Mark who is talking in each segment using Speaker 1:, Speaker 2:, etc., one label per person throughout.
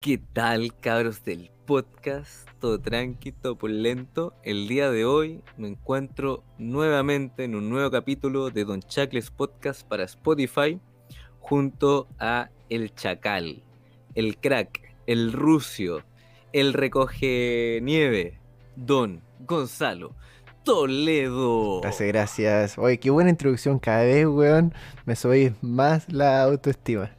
Speaker 1: ¿Qué tal, cabros del podcast? Todo tranqui, todo lento. El día de hoy me encuentro nuevamente en un nuevo capítulo de Don Chacles Podcast para Spotify, junto a El Chacal, el crack, el rucio, el recoge nieve, Don Gonzalo Toledo.
Speaker 2: Gracias, gracias. Oye, qué buena introducción. Cada vez, weón, me subís más la autoestima.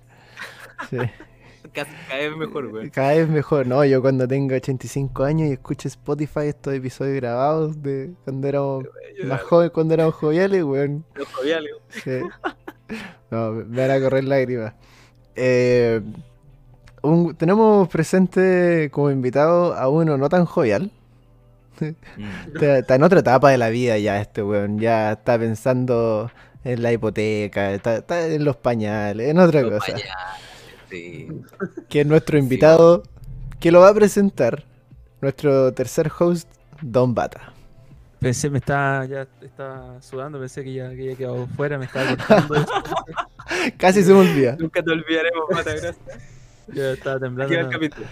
Speaker 2: Sí.
Speaker 1: Cada, vez mejor, güey.
Speaker 2: Cada vez mejor, ¿no? Yo cuando tengo 85 años y escucho Spotify estos episodios grabados de cuando éramos más jóvenes, cuando éramos joviales, weón.
Speaker 1: Los joviales.
Speaker 2: Sí. No, me van a correr lágrimas. Eh, tenemos presente como invitado a uno no tan jovial. Mm. está, en otra etapa de la vida ya este weón. Ya está pensando en la hipoteca, está, en los pañales, en otra cosa. Que es nuestro invitado, que lo va a presentar nuestro tercer host, Don Bata.
Speaker 3: Pensé, me estaba, ya estaba sudando, pensé que ya, había quedado fuera, me estaba cortando.
Speaker 2: Casi se me olvida.
Speaker 1: Nunca te olvidaremos, Bata, gracias.
Speaker 3: Ya estaba temblando.
Speaker 1: Aquí el capítulo.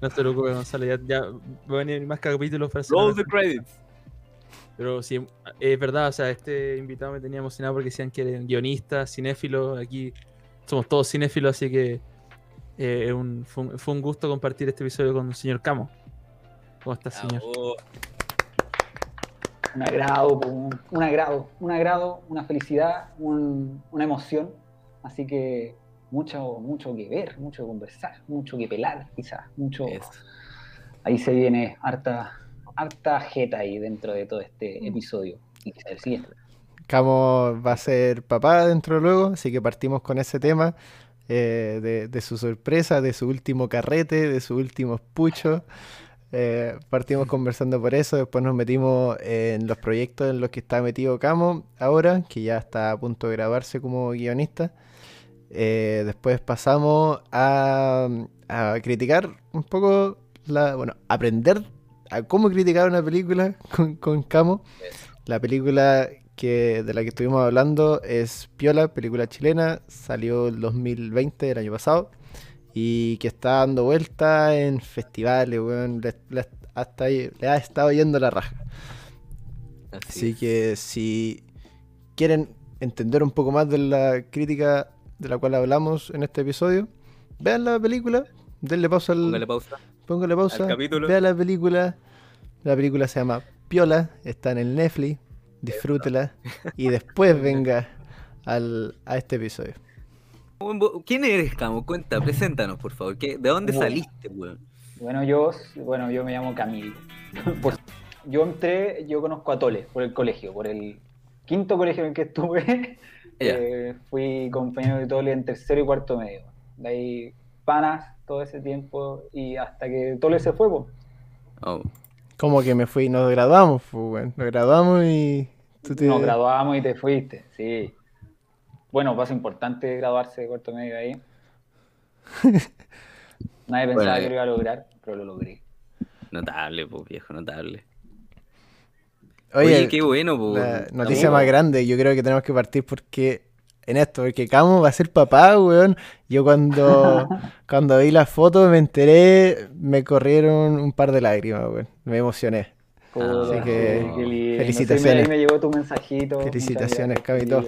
Speaker 3: No te preocupes, Gonzalo, ya, ya va a venir más capítulos para
Speaker 1: Roll the credits.
Speaker 3: Pero sí, es verdad, o sea, este invitado me tenía emocionado porque decían que era guionista, cinéfilo, aquí somos todos cinéfilos, así que eh, un, fue, un, gusto compartir este episodio con el señor Camo. ¿Cómo está, señor?
Speaker 4: Un agrado, un agrado, un agrado, una felicidad, una emoción. Así que mucho, mucho que ver, mucho que conversar, mucho que pelar, quizás, mucho. Ahí se viene harta, harta jeta ahí dentro de todo este episodio. Y quizás el siguiente.
Speaker 2: Camo va a ser papá dentro de luego, así que partimos con ese tema eh, de, su sorpresa, de su último carrete, de su último pucho. Eh, partimos conversando por eso, después nos metimos en los proyectos en los que está metido Camo ahora, que ya está a punto de grabarse como guionista. Eh, después pasamos a, criticar un poco, la, bueno, aprender a cómo criticar una película con, con Camo. La película que de la que estuvimos hablando es Piola, película chilena, salió el 2020, el año pasado, y que está dando vuelta en festivales, weón, le, hasta ahí, le ha estado yendo la raja. Así, que si quieren entender un poco más de la crítica de la cual hablamos en este episodio, vean la película, denle pausa al...
Speaker 1: Póngale pausa.
Speaker 2: Póngale pausa, vean la película. La película se llama Piola, está en el Netflix, disfrútela y después venga al, a este episodio.
Speaker 1: ¿Quién eres, Camo? Cuenta, preséntanos, por favor. ¿De dónde saliste, weón?
Speaker 4: Bueno, yo, bueno, yo me llamo Camilo. yo entré, yo conozco a Tole por el colegio, por el quinto colegio en el que estuve. Eh, fui compañero de Tole en tercero y cuarto medio. De ahí panas todo ese tiempo y hasta que Tole se fue, pues.
Speaker 2: Oh. Como que me fui, nos graduamos, pues, nos graduamos y...
Speaker 4: Nos graduamos y te fuiste, sí. Bueno, paso importante graduarse de cuarto medio ahí. Nadie pensaba que lo iba a lograr, pero lo logré.
Speaker 1: Notable, pues, viejo, notable.
Speaker 2: Oye, qué bueno, pues. noticia más grande, yo creo que tenemos que partir porque en esto, porque Camo va a ser papá, weón. Yo cuando, cuando vi las fotos me enteré, me corrieron un par de lágrimas, weón. Me emocioné. Así que felicitaciones.
Speaker 4: me llegó tu mensajito.
Speaker 2: Felicitaciones, Camito.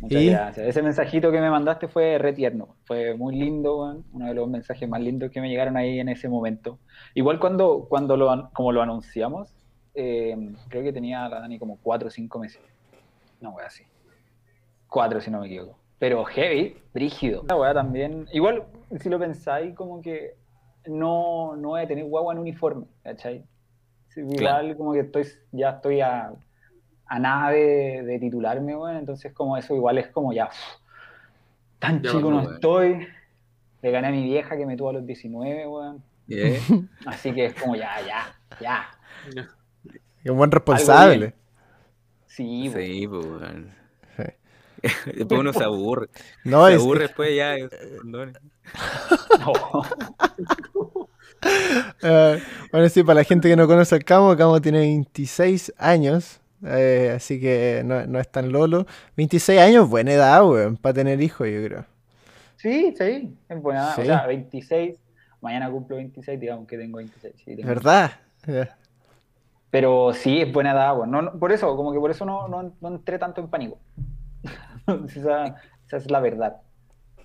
Speaker 4: Muchas gracias. Ese mensajito que me mandaste fue re tierno. Fue muy lindo, weón. Uno de los mensajes más lindos que me llegaron ahí en ese momento. Igual cuando, cuando lo, como lo anunciamos, eh, creo que tenía la Dani como cuatro o cinco meses. No, weón, así. Cuatro, si no me equivoco. Pero heavy, brígido. La weá también. Igual, si lo pensáis, como que no, no voy a tener guagua en uniforme, ¿cachai? igual, como que estoy, ya estoy a, a nada de, titularme, weón. Entonces, como eso, igual es como ya. tan chico no estoy. Le gané a mi vieja que me tuvo a los 19, weón. Así que es como ya, ya, ya.
Speaker 2: Es un buen responsable.
Speaker 1: Sí, sí, pues, después uno se aburre. No, se aburre después ya.
Speaker 2: Eh, bueno, sí, para la gente que no conoce al Camo, Camo tiene 26 años. Eh, así que no, no, es tan lolo. 26 años, buena edad, weón, para tener hijos, yo creo.
Speaker 4: Sí, sí, es buena edad. O sea, 26. Mañana cumplo 26, digamos que tengo 26. Sí, tengo
Speaker 2: ¿Verdad?
Speaker 4: Pero sí, es buena edad, weón. No, no- por eso, como que por eso no, no, no entré tanto en pánico. esa, esa es la verdad.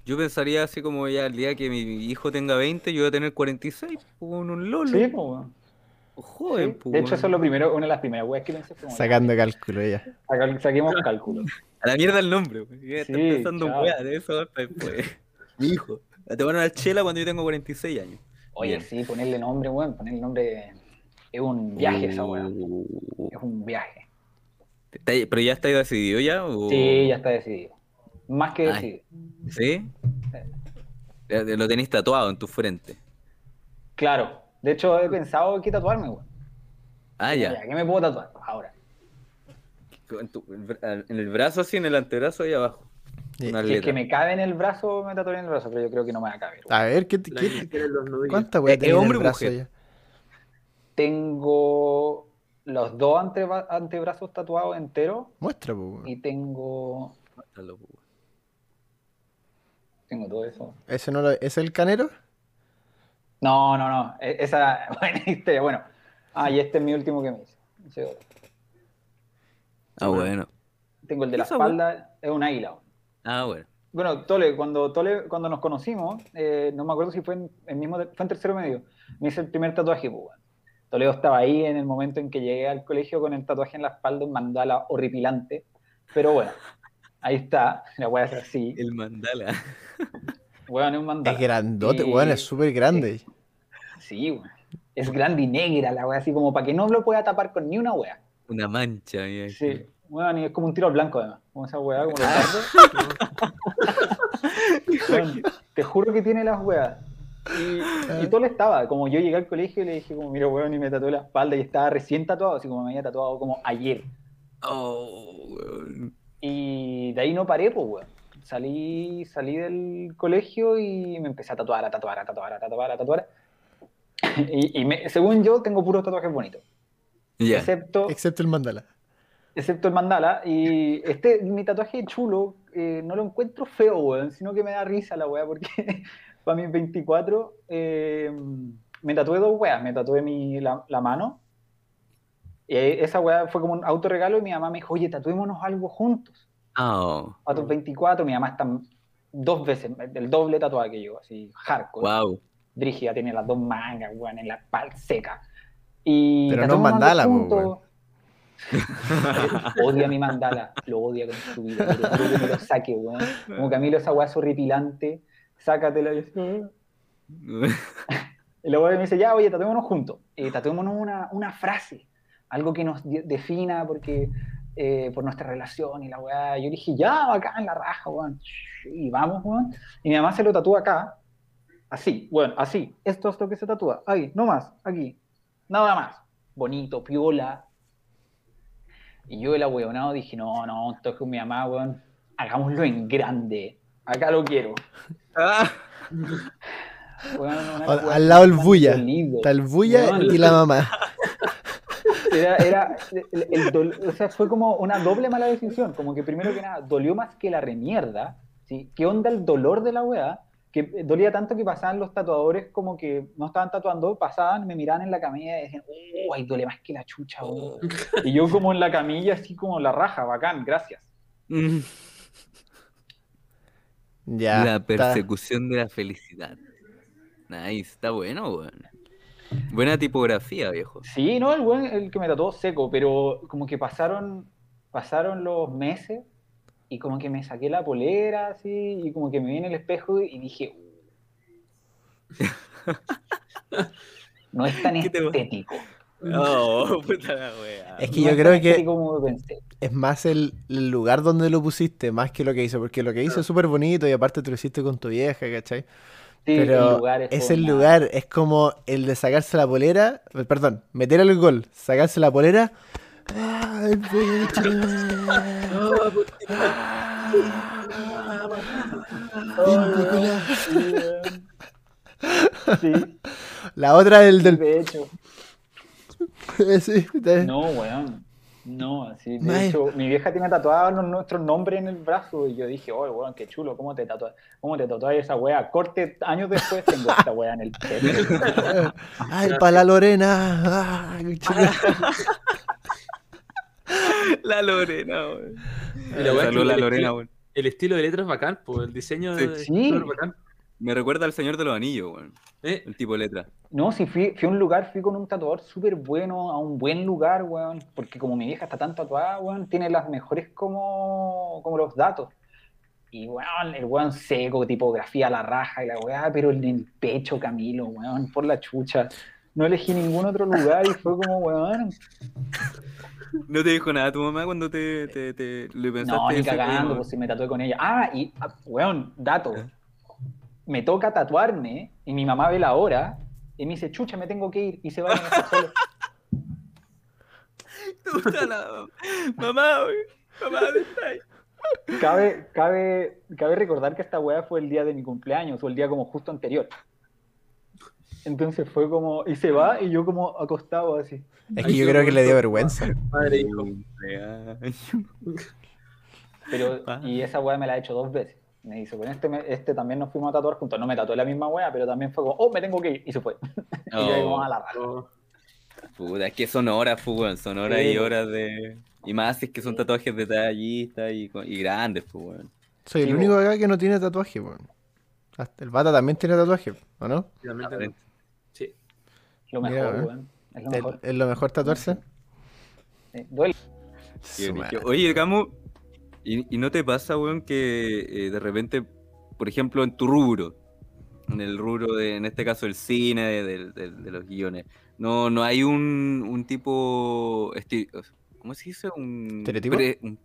Speaker 1: Yo pensaría así como ya el día que mi hijo tenga 20, yo voy a tener 46, con un lolo.
Speaker 4: Sí, pues, weón.
Speaker 1: Joven,
Speaker 4: Sí.
Speaker 1: pues,
Speaker 4: De hecho,
Speaker 1: weón.
Speaker 4: eso es lo primero, una de las primeras weas que pensé. como,
Speaker 2: Sacando cálculo ya.
Speaker 4: saca- Saquemos cálculo.
Speaker 1: A la mierda el nombre, weón.
Speaker 4: Sí,
Speaker 1: pensando de eso para después. Mi hijo. Te van a dar chela cuando yo tengo 46 años.
Speaker 4: Oye,
Speaker 1: Bien.
Speaker 4: sí, ponerle nombre, weón. Ponerle nombre es un viaje esa wea.
Speaker 1: Uh,
Speaker 4: Es un viaje.
Speaker 1: ¿Está- ¿Pero ya está decidido ya? O...
Speaker 4: Sí, ya está decidido. Más que
Speaker 1: Ay.
Speaker 4: decidido.
Speaker 1: ¿Sí? Ya Lo tenéis tatuado en tu frente.
Speaker 4: Claro. De hecho, he pensado qué tatuarme, weón.
Speaker 1: Ah, ya.
Speaker 4: ¿Qué me puedo tatuar ahora?
Speaker 1: En, tu- en el brazo así, en el antebrazo ahí abajo.
Speaker 2: Sí.
Speaker 4: Si es que me cabe en el brazo, me tatuaré en el brazo, pero yo creo que no me va a caber.
Speaker 2: A ver, ¿qué, qué-
Speaker 3: que tiene los nudillos.
Speaker 2: ¿cuánta weá
Speaker 1: ¿Es
Speaker 2: tenés en
Speaker 1: hombre
Speaker 2: el
Speaker 1: o
Speaker 2: brazo
Speaker 1: mujer?
Speaker 2: ya?
Speaker 4: Tengo los dos antebrazos tatuados enteros
Speaker 2: Muestra, pues.
Speaker 4: y tengo. Tengo todo eso.
Speaker 2: ¿Ese no lo, ¿Es el canero?
Speaker 4: No, no, no. e- Esa buena historia. Bueno. Ah, y este es mi último que me hice. Ese otro.
Speaker 1: Ah, bueno.
Speaker 4: Tengo el de la espalda, es un águila.
Speaker 1: Ah, bueno.
Speaker 4: Bueno, Tole, cuando, Tole, cuando nos conocimos, eh, no me acuerdo si fue en, el mismo, fue en tercero medio, me hice el primer tatuaje, pues. Toledo estaba ahí en el momento en que llegué al colegio con el tatuaje en la espalda, un mandala horripilante, pero bueno, ahí está, la voy a hacer así,
Speaker 1: El mandala.
Speaker 4: weón, es un mandala.
Speaker 2: Es grandote,
Speaker 4: Y-
Speaker 2: weón, es súper grande.
Speaker 4: Sí, weón. Es grande y negra la wea, así como para que no lo pueda tapar con ni una wea.
Speaker 1: Una mancha. mira,
Speaker 4: Sí, weón, y es como un tiro al blanco además, como esa wea, como los
Speaker 2: Ah.
Speaker 4: Weón, te juro que tiene las weas. Y,
Speaker 2: Ah.
Speaker 4: y todo le estaba, como yo llegué al colegio y le dije como, mira weón, y me tatué la espalda y estaba recién tatuado, así como me había tatuado como ayer.
Speaker 1: Oh, weón.
Speaker 4: Y de ahí no paré, pues weón. Salí, salí del colegio y me empecé a tatuar, a tatuar, a tatuar, a tatuar, a tatuar. Y, y me- según yo, tengo puros tatuajes bonitos. Excepto,
Speaker 2: Excepto el mandala.
Speaker 4: excepto el mandala. Y este, mi tatuaje chulo, eh, no lo encuentro feo, weón, sino que me da risa la weá, porque para mis 24 eh, me tatué dos weas. Me tatué mi, la, la mano. Y esa weá fue como un autorregalo y mi mamá me dijo, oye, tatuémonos algo juntos.
Speaker 1: Oh,
Speaker 4: A tus 24, mi mamá está dos veces, el doble tatuada que yo, así, hardcore.
Speaker 1: wow.
Speaker 4: Brígida tiene las dos mangas, weón, en la espalda seca. Y
Speaker 2: Pero no mandala, po,
Speaker 4: juntos. Odia mi mandala, lo odia con su vida. Pero que me lo saque, weón. Como Camilo, esa weá es horripilante. Sácatela. Y yo, y weá me dice, ya, oye, tatuémonos juntos. Tatuémonos una, una frase, algo que nos de- defina porque, eh, por nuestra relación y la weá. Yo dije, ya, acá en la raja, weón. Y vamos, weón. Y mi mamá se lo tatúa acá. Así, bueno, así. Esto es lo que se tatúa. Ahí, no más, aquí. Nada más. Bonito, piola. Y yo, el ahueonado, dije, no, no, esto es con mi mamá, weón. Hagámoslo en grande. Acá lo quiero.
Speaker 1: Ah,
Speaker 4: una
Speaker 2: Al- lado el bulla. Está el bulla
Speaker 4: Weón.
Speaker 2: y la mamá.
Speaker 4: Era, era el, el o sea, fue como una doble mala decisión. Como que primero que nada, dolió más que la remierda. ¿sí? ¿Qué onda el dolor de la weá? Que dolía tanto que pasaban los tatuadores como que no estaban tatuando, pasaban, me miraban en la camilla y decían, uy, duele más que la chucha, weón". Y yo como en la camilla, así como la raja, bacán, gracias.
Speaker 2: Ya.
Speaker 1: la
Speaker 2: está.
Speaker 1: persecución de la felicidad. Nice, está bueno, weón. Buena tipografía, viejo.
Speaker 4: Sí, no, el buen, el que me tatuó seco, pero como que pasaron, pasaron los meses y como que me saqué la polera, así, y como que me vi en el espejo y dije, "Uh". no es tan
Speaker 1: ¿Qué te-
Speaker 4: estético.
Speaker 1: Oh, puta la wea.
Speaker 2: Es que
Speaker 4: No
Speaker 2: yo creo que es más el, el lugar donde lo pusiste, más que lo que hizo, porque lo que hizo es súper bonito y aparte te lo hiciste con tu vieja, ¿cachai?
Speaker 4: Sí,
Speaker 2: Pero
Speaker 4: el lugar es
Speaker 2: es el lugar, es como el de sacarse la polera, eh, perdón, meter el gol, sacarse la polera. Ay, pucha.
Speaker 4: Sí,
Speaker 2: La otra el del...
Speaker 4: de hecho.
Speaker 2: Sí,
Speaker 4: No, weón. No, así, de hecho, mi vieja tiene tatuados nuestros nombres en el brazo y yo dije, oh, weón, qué chulo, ¿cómo te tatuas? ¿Cómo te tatuas esa wea? Corte, años después tengo esta wea en el pelo.
Speaker 2: Ay, para la Lorena.
Speaker 1: La Lorena, weón.
Speaker 3: Y la weá
Speaker 1: Lorena, weón.
Speaker 3: El estilo de letra es bacán, pues el diseño
Speaker 1: Sí.
Speaker 3: de
Speaker 4: Sí.
Speaker 3: es bacán.
Speaker 1: Me recuerda al Señor de los Anillos, weón.
Speaker 3: Eh,
Speaker 1: El tipo de letra.
Speaker 4: No, si fui, fui a un lugar, fui con un tatuador súper bueno, a un buen lugar, weón, porque como mi vieja está tan tatuada, weón, tiene las mejores como, como los datos. Y, weón, el weón seco, tipografía a la raja y la weá, pero en el pecho, Camilo, weón, por la chucha. No elegí ningún otro lugar y fue como, weón,
Speaker 1: ¿No te dijo nada tu mamá cuando te, te, te le pensaste?
Speaker 4: no, ni cagando, pues si me tatué con ella. Ah, y, ah, weón, dato. Me toca tatuarme y mi mamá ve la hora y me dice, chucha, me tengo que ir y se va a ir solo.
Speaker 1: La- Mamá. Mamá, ¿dónde estás?
Speaker 4: Cabe, cabe, cabe recordar que esta weá fue el día de mi cumpleaños o el día como justo anterior. Entonces fue como, y se va y yo como acostado así.
Speaker 2: Es que yo creo que le dio vergüenza.
Speaker 3: madre hijo.
Speaker 4: Pero, y esa weá me la ha hecho dos veces. Me dice, con este, me- este también nos fuimos a tatuar juntos. No me tatué la misma weá, pero también fue como, oh, me tengo que ir. Y se fue. Y yo digo,
Speaker 1: Oh,
Speaker 4: a la raja.
Speaker 3: Oh,
Speaker 1: puta, es que son horas, weón. Son horas
Speaker 4: Sí,
Speaker 1: y horas de. Y más es que son tatuajes detallistas y, y grandes, weón.
Speaker 2: Soy el único acá que no tiene tatuaje, weón. El Bata también tiene tatuaje, ¿o no?
Speaker 3: Sí.
Speaker 4: Lo mejor, weón. Es lo
Speaker 2: ¿Es,
Speaker 4: mejor.
Speaker 2: es lo mejor tatuarse?
Speaker 4: Sí, Duele.
Speaker 1: Oye, Camo, ¿y, y no te pasa, weón, que eh, de repente, por ejemplo, en tu rubro, en el rubro de, en este caso, el cine, de, de- de- de los guiones, no, no hay un, un tipo, esti- ¿cómo se dice? Un,
Speaker 2: ¿Estereotipo?
Speaker 1: pre- un-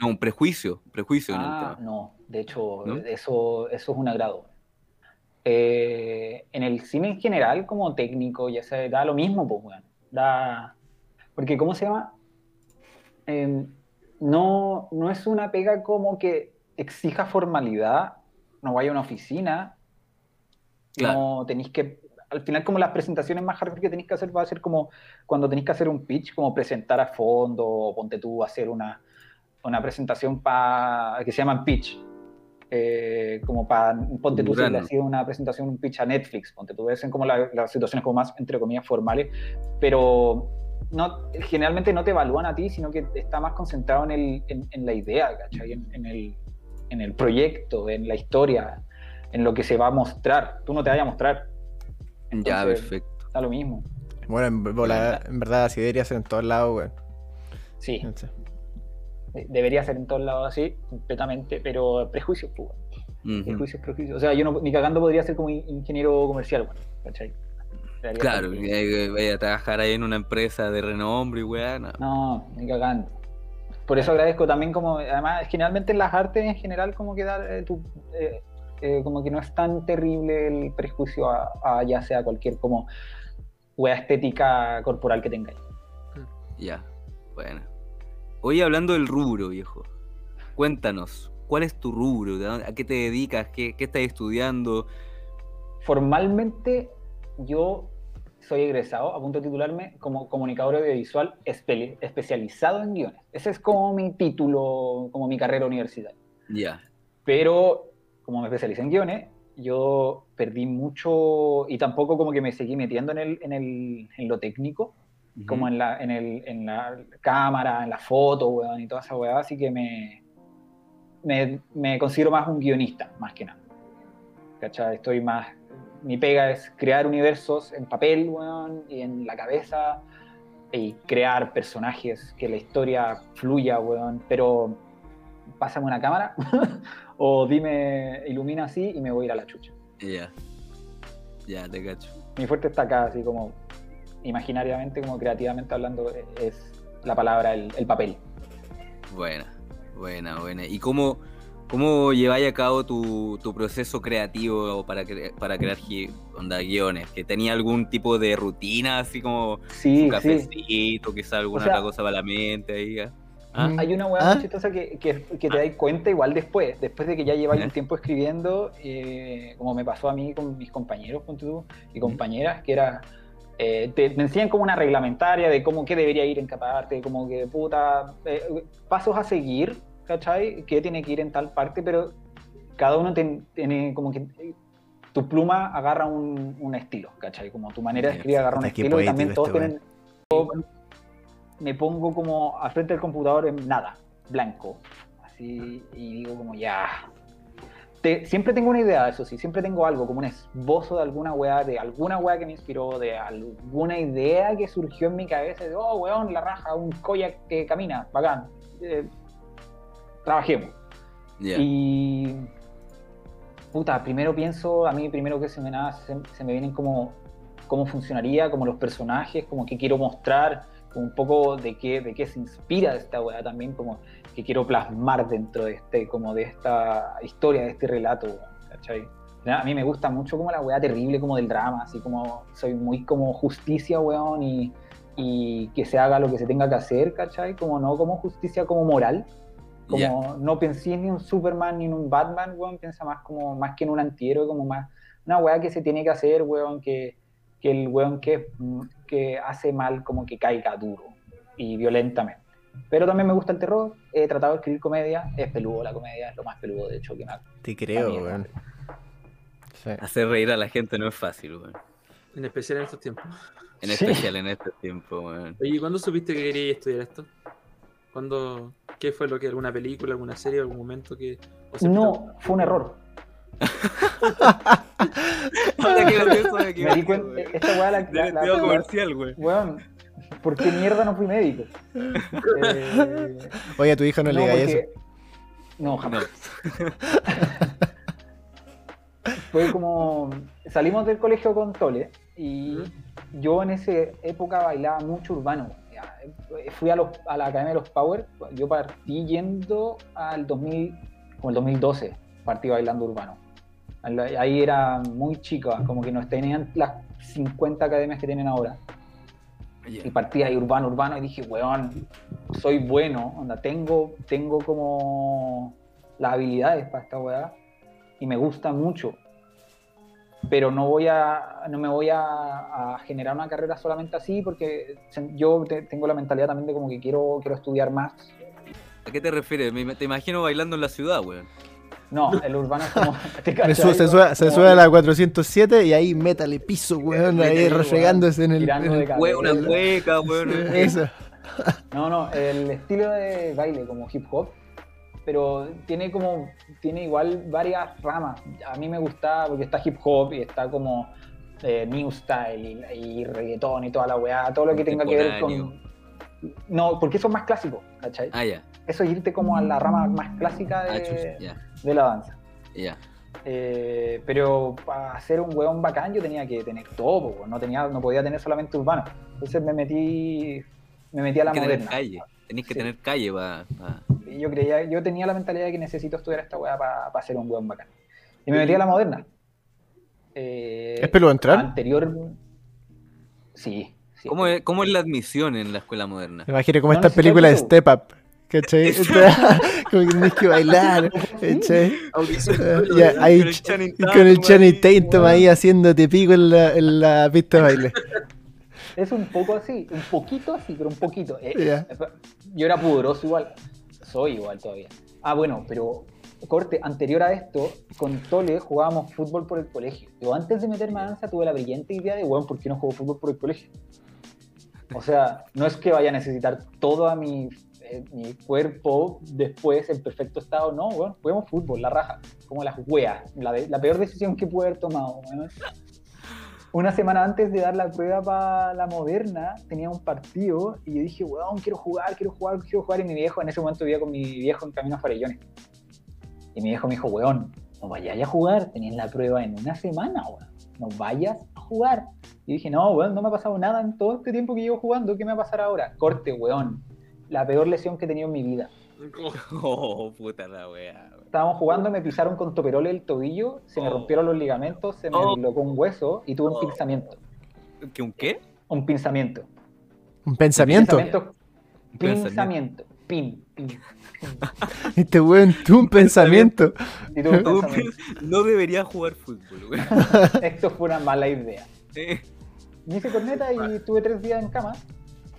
Speaker 1: no, un prejuicio, prejuicio en el
Speaker 4: Ah,
Speaker 1: tema.
Speaker 4: no, de hecho,
Speaker 1: ¿No?
Speaker 4: Eso, eso es un agrado. Eh, en el cine en general, como técnico, ya se da lo mismo, pues, weón. Da... Porque, ¿cómo se llama? Eh, no, no es una pega como que exija formalidad, no vaya a una oficina,
Speaker 1: Claro.
Speaker 4: no tenéis que... Al final, como las presentaciones más hardcore que tenéis que hacer va a ser como cuando tenéis que hacer un pitch, como presentar a fondo, o ponte tú a hacer una, una presentación pa, que se llama pitch. Eh, como para, ponte tú, si le hacía una presentación, un pitch a Netflix, ponte tú, ves en como la- las situaciones como más, entre comillas, formales, pero no, generalmente no te evalúan a ti, sino que está más concentrado en, el, en, en la idea, ¿cachai? En, en el, en el proyecto, en la historia, en lo que se va a mostrar. Tú no te vayas a mostrar,
Speaker 1: ya, perfecto.
Speaker 4: da lo mismo.
Speaker 2: Bueno, en, en verdad así debería ser en todos lados, weón.
Speaker 4: Sí,
Speaker 2: No sé.
Speaker 4: de- debería ser en todos lados así, completamente, pero prejuicios, pues, prejuicios, prejuicios. O sea, yo no, ni cagando podría ser como in- ingeniero comercial, weón, ¿cachai?
Speaker 1: Claro, que vaya a trabajar ahí en una empresa de renombre y weá, no.
Speaker 4: No, ni cagando. Por eso agradezco también como, además, generalmente en las artes en general como que dar, eh, tu- eh, eh, como que no es tan terrible el prejuicio a, a ya sea cualquier como wea estética corporal que tengáis.
Speaker 1: Ya, bueno. Hoy hablando del rubro, viejo. Cuéntanos, ¿cuál es tu rubro? ¿De dónde- ¿A qué te dedicas? ¿Qué, qué estás estudiando?
Speaker 4: Formalmente yo soy egresado, a punto de titularme como comunicador audiovisual espe- especializado en guiones. Ese es como mi título, como mi carrera universitaria.
Speaker 1: Ya.
Speaker 4: Pero como me especialicé en guiones, yo perdí mucho y tampoco como que me seguí metiendo en, el, en, el, en lo técnico, como en la, en, el, en la cámara, en la foto, weón, y toda esa weá, así que me, me, me considero más un guionista, más que nada. ¿Cachai? Estoy más... Mi pega es crear universos en papel, weón, y en la cabeza, y crear personajes, que la historia fluya, weón, pero pásame una cámara o dime, ilumina así y me voy a ir a la chucha.
Speaker 1: Ya. Ya, te cacho.
Speaker 4: Mi fuerte está acá, así como imaginariamente, como creativamente hablando, es la palabra, el, el papel.
Speaker 1: Buena, buena, buena. ¿Y cómo, cómo lleváis a cabo tu, tu proceso creativo para, cre- para crear gui- onda, guiones? ¿Que tenía algún tipo de rutina, así como
Speaker 4: Sí,
Speaker 1: un
Speaker 4: sí.
Speaker 1: cafecito, quizá alguna
Speaker 4: O sea-
Speaker 1: otra cosa para la mente ahí? ¿ah? ¿Ah?
Speaker 2: Mm.
Speaker 4: Hay una hueá
Speaker 2: ¿Ah?
Speaker 4: chistosa que, que, que te dais cuenta igual después, después de que ya lleváis
Speaker 1: ¿Ya?
Speaker 4: un tiempo escribiendo, eh, como me pasó a mí con mis compañeros tú, y compañeras, que era eh, te, me enseñan como una reglamentaria de cómo qué debería ir en cada parte, como que puta, eh, pasos a seguir, ¿cachai? ¿Qué tiene que ir en tal parte? Pero cada uno ten- tiene como que tu pluma agarra un, un estilo, ¿cachai? Como tu manera de escribir agarra un estilo y también todos
Speaker 2: este
Speaker 4: tienen... me pongo como al frente del computador en nada, blanco, así, y digo como ya... Te- siempre tengo una idea, eso sí, siempre tengo algo, como un esbozo de alguna weá, de alguna weá que me inspiró, de alguna idea que surgió en mi cabeza, de, oh, weón, la raja, un koyak que camina, bacán, eh, trabajemos.
Speaker 1: Ya.
Speaker 4: Y. Puta, primero pienso, a mí primero que se me, nada, se, se me vienen como cómo funcionaría, como los personajes, como que quiero mostrar, como un poco de qué, de qué se inspira esta weá también, como que quiero plasmar dentro de este, como de esta historia, de este relato, ¿cachai? A mí me gusta mucho como la weá terrible como del drama, así como soy muy como justicia, weón, y, y que se haga lo que se tenga que hacer, ¿cachai? Como no como justicia como moral, como no pensé ni en un Superman ni en un Batman, weón, piensa más como más que en un antihéroe, como más una weá que se tiene que hacer, weón, que, que el weón que, que hace mal como que caiga duro y violentamente. Pero también me gusta el terror, he tratado de escribir comedia, es peludo la comedia, es lo más peludo de hecho que ha-
Speaker 2: Te creo, weón. Sí.
Speaker 1: Hacer reír a la gente no es fácil, weón.
Speaker 3: En especial en estos tiempos.
Speaker 1: En
Speaker 4: Sí.
Speaker 1: especial en este tiempo, weón.
Speaker 3: Oye, ¿y ¿cuándo supiste que querías estudiar esto? ¿Cuándo, ¿Qué fue lo que, alguna película, alguna serie, algún momento que...
Speaker 4: No, fue un error. Me di cuenta, esta weá la, la-
Speaker 1: comercial, weón.
Speaker 4: Weón, ¿por qué mierda no fui médico? Eh,
Speaker 2: Oye, a tu hija no, le digas eso.
Speaker 4: No, jamás.
Speaker 1: No.
Speaker 4: Fue como. Salimos del colegio con Tole y yo en esa época bailaba mucho urbano. Eh, Fui a, los, a la Academia de los Power. Yo partí yendo al 2000, como el 2012, partí bailando urbano. Ahí era muy chica, como que no tenían las 50 academias que tienen ahora. Y partí ahí urbano, urbano, y dije, weón, soy bueno, onda, tengo, tengo como las habilidades para esta weá, y me gusta mucho. Pero no voy a, no me voy a, a generar una carrera solamente así, porque se- yo te- tengo la mentalidad también de como que quiero, quiero estudiar más.
Speaker 1: ¿A qué te refieres? Me- te imagino bailando en la ciudad, weón.
Speaker 4: No, el urbano es como. ¿te
Speaker 2: Me
Speaker 4: cachai?
Speaker 2: sube- se, sube, se sube a la 407 y ahí métale piso, weón, ahí refregándose en el.
Speaker 4: tirando de cabeza.
Speaker 1: Una hueca, weón.
Speaker 2: Eso.
Speaker 4: No, no, el estilo de baile como hip hop, pero tiene como, tiene igual varias ramas. A mí me gusta porque está hip hop y está como eh, new style y, y reggaetón y toda la weá, todo lo que tenga que ver con... No, porque eso es más clásico, ¿cachai?
Speaker 1: Ah, ya.
Speaker 4: Eso es irte como a la rama más clásica
Speaker 1: Ah,
Speaker 4: de, de la danza. Eh, pero para ser un weón bacán yo tenía que tener todo, no, tenía, no podía tener solamente urbano. Entonces me metí, me metí a la moderna.
Speaker 1: calle. Tenés que
Speaker 4: Sí.
Speaker 1: tener calle para.
Speaker 4: Y yo creía, yo tenía la mentalidad de que necesito estudiar esta weá para ser un buen bacán. Y me metí a la moderna. Eh,
Speaker 2: ¿Es peludo entrar?
Speaker 4: Anterior. Sí. sí.
Speaker 1: ¿Cómo es, ¿Cómo es la admisión en la escuela moderna?
Speaker 2: Me imagino como
Speaker 4: No
Speaker 2: esta película de. Step Up. ¿Cachai? como que tenés que bailar. ¿Cachai? Ya, ahí
Speaker 1: Con el Channing
Speaker 2: y con el
Speaker 1: Tatum
Speaker 2: Channing
Speaker 1: ahí,
Speaker 2: Tatum
Speaker 4: weón.
Speaker 2: ahí haciéndote pico en la, en la pista de baile.
Speaker 4: Es un poco así, un poquito así, pero un poquito. Eh,
Speaker 2: Ya.
Speaker 4: Yo era pudoroso igual. Soy igual todavía. Ah, bueno, pero corte, anterior a esto, con Tole jugábamos fútbol por el colegio. Yo antes de meterme a danza tuve la brillante idea de, bueno, ¿por qué no juego fútbol por el colegio? O sea, no es que vaya a necesitar todo a mi, eh, mi cuerpo después en perfecto estado, no, bueno, juguemos fútbol, la raja, como las weas, la, la peor decisión que pude haber tomado. weón. Una semana antes de dar la prueba para la moderna, tenía un partido y yo dije, weón, quiero jugar, quiero jugar, quiero jugar. Y mi viejo, en ese momento vivía con mi viejo en Camino a Farellones. Y mi viejo me dijo, weón, no vayas a jugar, tenías la prueba en una semana, weón. No vayas a jugar. Y dije, no, weón, no me ha pasado nada en todo este tiempo que llevo jugando, ¿qué me va a pasar ahora? Corte, weón. La peor lesión que he tenido en mi vida.
Speaker 1: Oh, puta la wea.
Speaker 4: Estábamos jugando, me pisaron con toperole el tobillo, se me
Speaker 1: Oh.
Speaker 4: rompieron los ligamentos, se me
Speaker 1: Oh.
Speaker 4: dislocó un hueso y tuve un
Speaker 1: Oh.
Speaker 4: pinzamiento.
Speaker 1: ¿Qué un qué?
Speaker 4: Un pinzamiento.
Speaker 2: Un pensamiento.
Speaker 4: Pensamiento.
Speaker 1: Pensamiento.
Speaker 4: Pin, pin.
Speaker 2: Este weón tuvo un pensamiento.
Speaker 4: Y un
Speaker 1: No debería jugar fútbol, weón.
Speaker 4: Esto fue una mala idea.
Speaker 1: Eh,
Speaker 4: me hice corneta y estuve tres días en cama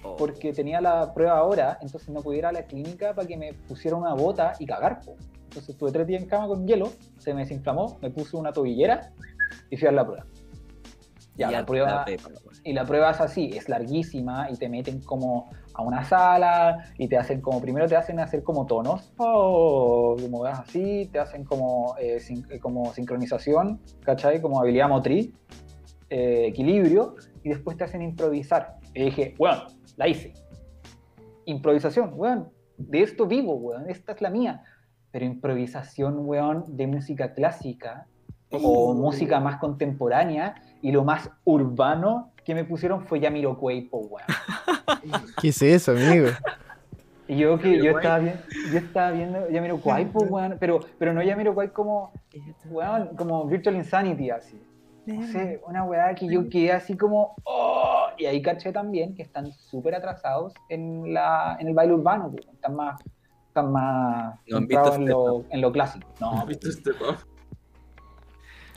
Speaker 1: Oh.
Speaker 4: porque tenía la prueba ahora, entonces no pudiera ir a la clínica para que me pusiera una bota y cagar. po. Entonces estuve tres días en cama con hielo, se me desinflamó, me puse una tobillera y fui a la prueba. Ya,
Speaker 1: Y
Speaker 4: la prueba,
Speaker 1: pepa, weón.
Speaker 4: y la prueba es así, es larguísima y te meten como a una sala y te hacen como, primero te hacen hacer como tonos, o como así, te hacen como, eh, sin- eh, como sincronización, ¿cachai? Como habilidad motriz, eh, equilibrio, y después te hacen improvisar. Y dije, bueno, la hice. Improvisación, weón, de esto vivo, weón, esta es la mía. Pero improvisación, weón, de música clásica o música más contemporánea y lo más urbano que me pusieron fue Yamiroquai, po, weón.
Speaker 2: ¿Qué es eso, amigo?
Speaker 4: Y yo que yo
Speaker 3: Jamiroquai.
Speaker 4: estaba, viendo, yo estaba viendo Yamiroquai, po, weón, pero, pero no Yamiroquai como, weón, como Virtual Insanity, así. No sé, una weá que yo quedé así como, oh, y ahí caché también que están súper atrasados en, la, en el baile urbano, po, están más, están más
Speaker 1: No han
Speaker 4: centrados
Speaker 1: visto
Speaker 4: en, lo, en lo clásico. No,
Speaker 3: ¿Viste este pop?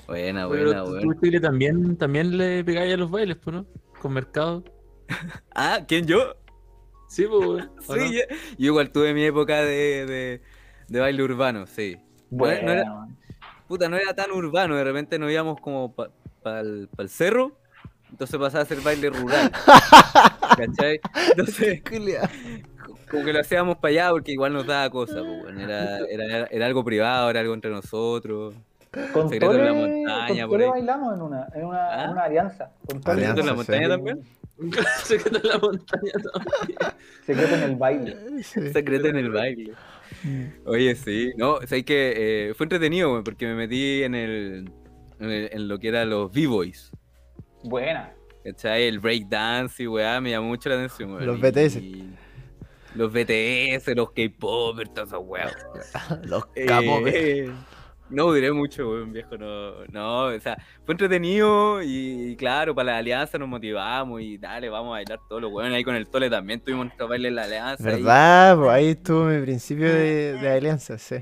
Speaker 1: Buena,
Speaker 3: Pero
Speaker 1: buena,
Speaker 3: tú,
Speaker 1: buena.
Speaker 3: Chile, también, también le pegáis a los bailes, pues, ¿no? Con mercado.
Speaker 1: Ah, ¿quién yo?
Speaker 3: Sí, pues, weón. ¿o
Speaker 1: Sí,
Speaker 3: no?
Speaker 1: ya- yo igual tuve mi época de, de, de baile urbano, sí. No,
Speaker 4: bueno,
Speaker 1: no era, puta, no era tan urbano, de repente nos íbamos como para el cerro, entonces pasaba a ser baile rural. ¿Cachai? Entonces, como que lo hacíamos para allá porque igual nos daba cosa, pues, bueno, era, era, era algo privado, era algo entre nosotros.
Speaker 4: con
Speaker 1: Secreto en la
Speaker 4: Tole,
Speaker 1: montaña,
Speaker 4: con
Speaker 1: por
Speaker 4: Tole
Speaker 1: ahí.
Speaker 4: bailamos en una, en una, en
Speaker 1: ¿Ah?
Speaker 4: una alianza. Con Tole.
Speaker 2: Alianza,
Speaker 1: ¿En la
Speaker 2: sí.
Speaker 1: montaña también?
Speaker 3: Secreto en la montaña también.
Speaker 4: Secreto en el baile.
Speaker 2: Sí.
Speaker 1: Secreto en el baile. Oye, sí. No, o sea, que eh, fue entretenido, porque me metí en el, en el- en lo que era los B-Boys.
Speaker 4: Buena.
Speaker 1: ¿Cachai? El breakdance y weá, me llamó mucho la atención.
Speaker 2: Los BTS.
Speaker 1: y los BTS, los K-Popers, todas esas weas.
Speaker 2: Los
Speaker 1: Eh,
Speaker 2: capos.
Speaker 1: no duré mucho, weón, viejo. No, no, o sea, fue entretenido y, claro, para la alianza nos motivamos y dale, vamos a bailar todos los weones. Ahí con el Tole también tuvimos nuestro baile en la alianza. ahí.
Speaker 2: ¿Verdad? Pues ahí estuvo mi principio de, de alianza, sí.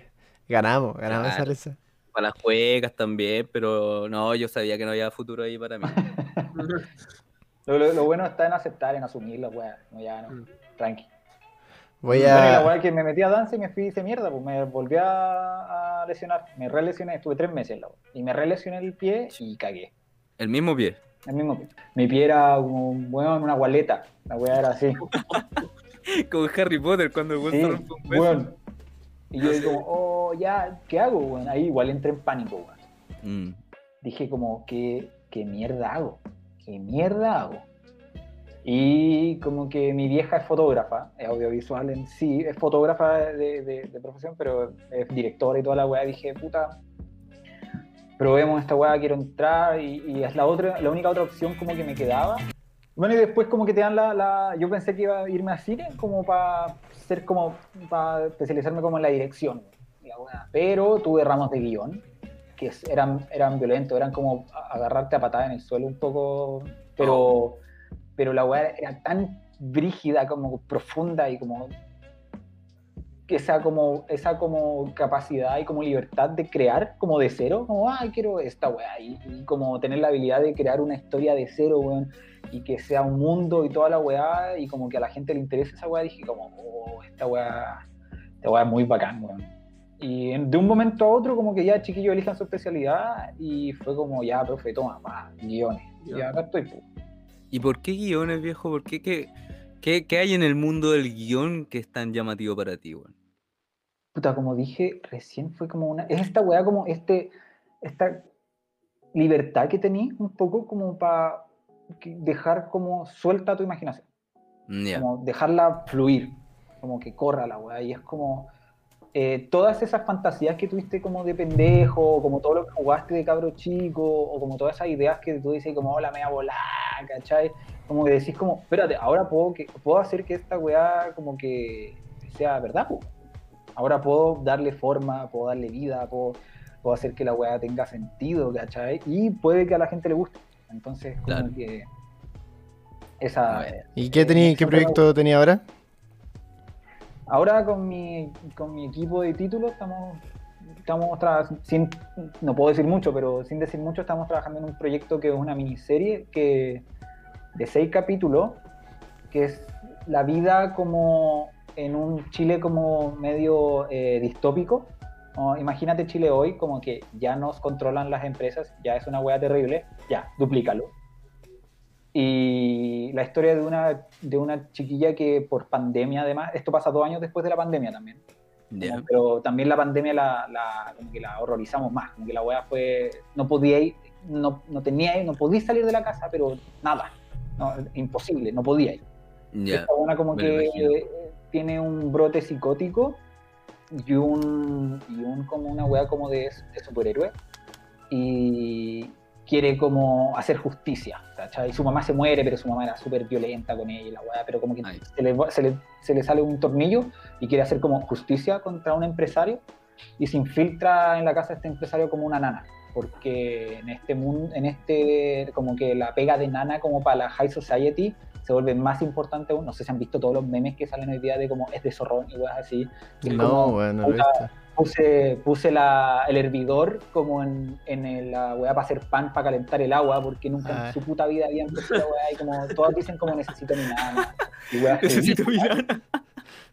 Speaker 2: Ganamos, ganamos esa alianza.
Speaker 1: Para las juegas también, pero no, yo sabía que no había futuro ahí para mí.
Speaker 4: Lo, lo- lo bueno está en aceptar, en asumir la weá. No, ya no. Tranqui.
Speaker 2: Voy
Speaker 4: Bueno, y la
Speaker 2: a.
Speaker 4: weá que me metí a danza y me fui hice mierda, pues me volví a, a lesionar. Me relesioné, estuve tres meses en la. Y me relesioné el pie y cagué.
Speaker 1: El mismo pie.
Speaker 4: El mismo pie. Mi pie era como, bueno, una gualeta. La weá era así.
Speaker 1: Como Harry Potter cuando el weón
Speaker 4: Sí,
Speaker 1: se rompe un beso.
Speaker 4: weón. Y yo digo, oh, ya, ¿qué hago, weón? Ahí igual entré en pánico, weón.
Speaker 1: Mm.
Speaker 4: dije como, ¿qué, qué mierda hago? ¿Qué mierda hago? Y como que mi vieja es fotógrafa, es audiovisual en sí, es fotógrafa de, de- de profesión, pero es directora y toda la weá. Dije, puta, probemos esta weá, quiero entrar y, y es la otra, la única otra opción como que me quedaba. Bueno, y después como que te dan la, la- yo pensé que iba a irme a cine como para ser como, para especializarme como en la dirección. la. Pero tuve ramos de guion que eran, eran violentos, eran como agarrarte a patada en el suelo un poco, pero, pero la weá era tan brígida, como profunda y como esa como, esa como capacidad y como libertad de crear como de cero, como, ay, quiero esta weá, y, y como tener la habilidad de crear una historia de cero, weón, y que sea un mundo y toda la weá, y como que a la gente le interese esa weá, dije como, oh, esta weá, esta weá es muy bacán, weón. Y en- de un momento a otro, como que ya chiquillos elijan su especialidad, y fue como, ya, profe, toma, pa, guiones. Y acá estoy, pues.
Speaker 1: ¿Y por qué guiones, viejo? ¿Por qué? ¿Qué, qué, qué hay en el mundo del guion que es tan llamativo para ti, weón?
Speaker 4: Puta, como dije, recién fue como una. Es esta weá, como este. Esta libertad que tení, un poco como para dejar como suelta tu imaginación.
Speaker 1: Ya.
Speaker 4: Como dejarla fluir. Como que corra la weá. Y es como. eh, todas esas fantasías que tuviste como de pendejo, como todo lo que jugaste de cabro chico, o como todas esas ideas que tú dices como, hola, me voy a volar, ¿cachai? Como que decís como, espérate, ahora puedo, que, puedo hacer que esta weá como que sea verdad, po. Ahora puedo darle forma, puedo darle vida, puedo, puedo hacer que la weá tenga sentido, ¿cachai? Y puede que a la gente le guste. Entonces, como
Speaker 1: Claro.
Speaker 4: que esa...
Speaker 1: Bueno.
Speaker 2: ¿Y qué, tení, qué proyecto tenía ahora?
Speaker 4: Ahora con mi, con mi equipo de títulos estamos, estamos sin, no puedo decir mucho, pero sin decir mucho estamos trabajando en un proyecto que es una miniserie que, de seis capítulos, que es la vida como en un Chile como medio eh, distópico. ¿no? Imagínate Chile hoy como que ya nos controlan las empresas, ya es una wea terrible, ya, duplícalo. Y la historia de una, de una chiquilla que por pandemia además, esto pasa dos años después de la pandemia también, como- pero también la pandemia la, la, como que la horrorizamos más, como que la wea fue, no podía ir, no, no tenía, no podía salir de la casa, pero nada, no, imposible, no podía ir.
Speaker 1: Ya.
Speaker 4: Esta buena como
Speaker 1: me
Speaker 4: que tiene un brote psicótico y un, y un como una wea como de, de superhéroe y quiere como hacer justicia, ¿cachai? Y su mamá se muere, pero su mamá era súper violenta con ella y la wea, pero como que se le, se, le, se le sale un tornillo y quiere hacer como justicia contra un empresario y se infiltra en la casa de este empresario como una nana porque en este mundo, en este, como que la pega de nana como para la high society se vuelve más importante aún. No sé si han visto todos los memes que salen hoy día de como es de zorrón y weas así. Es
Speaker 2: No,
Speaker 4: como,
Speaker 2: weón, no lo he
Speaker 4: puta,
Speaker 2: visto.
Speaker 4: Puse, puse la, el hervidor como en, en la weá para hacer pan, para calentar el agua, porque nunca
Speaker 2: Ah.
Speaker 4: en su puta vida habían puesto la weá y como todas dicen como necesito mi nana. Y weas
Speaker 1: Necesito
Speaker 4: ridículas,
Speaker 1: mirar.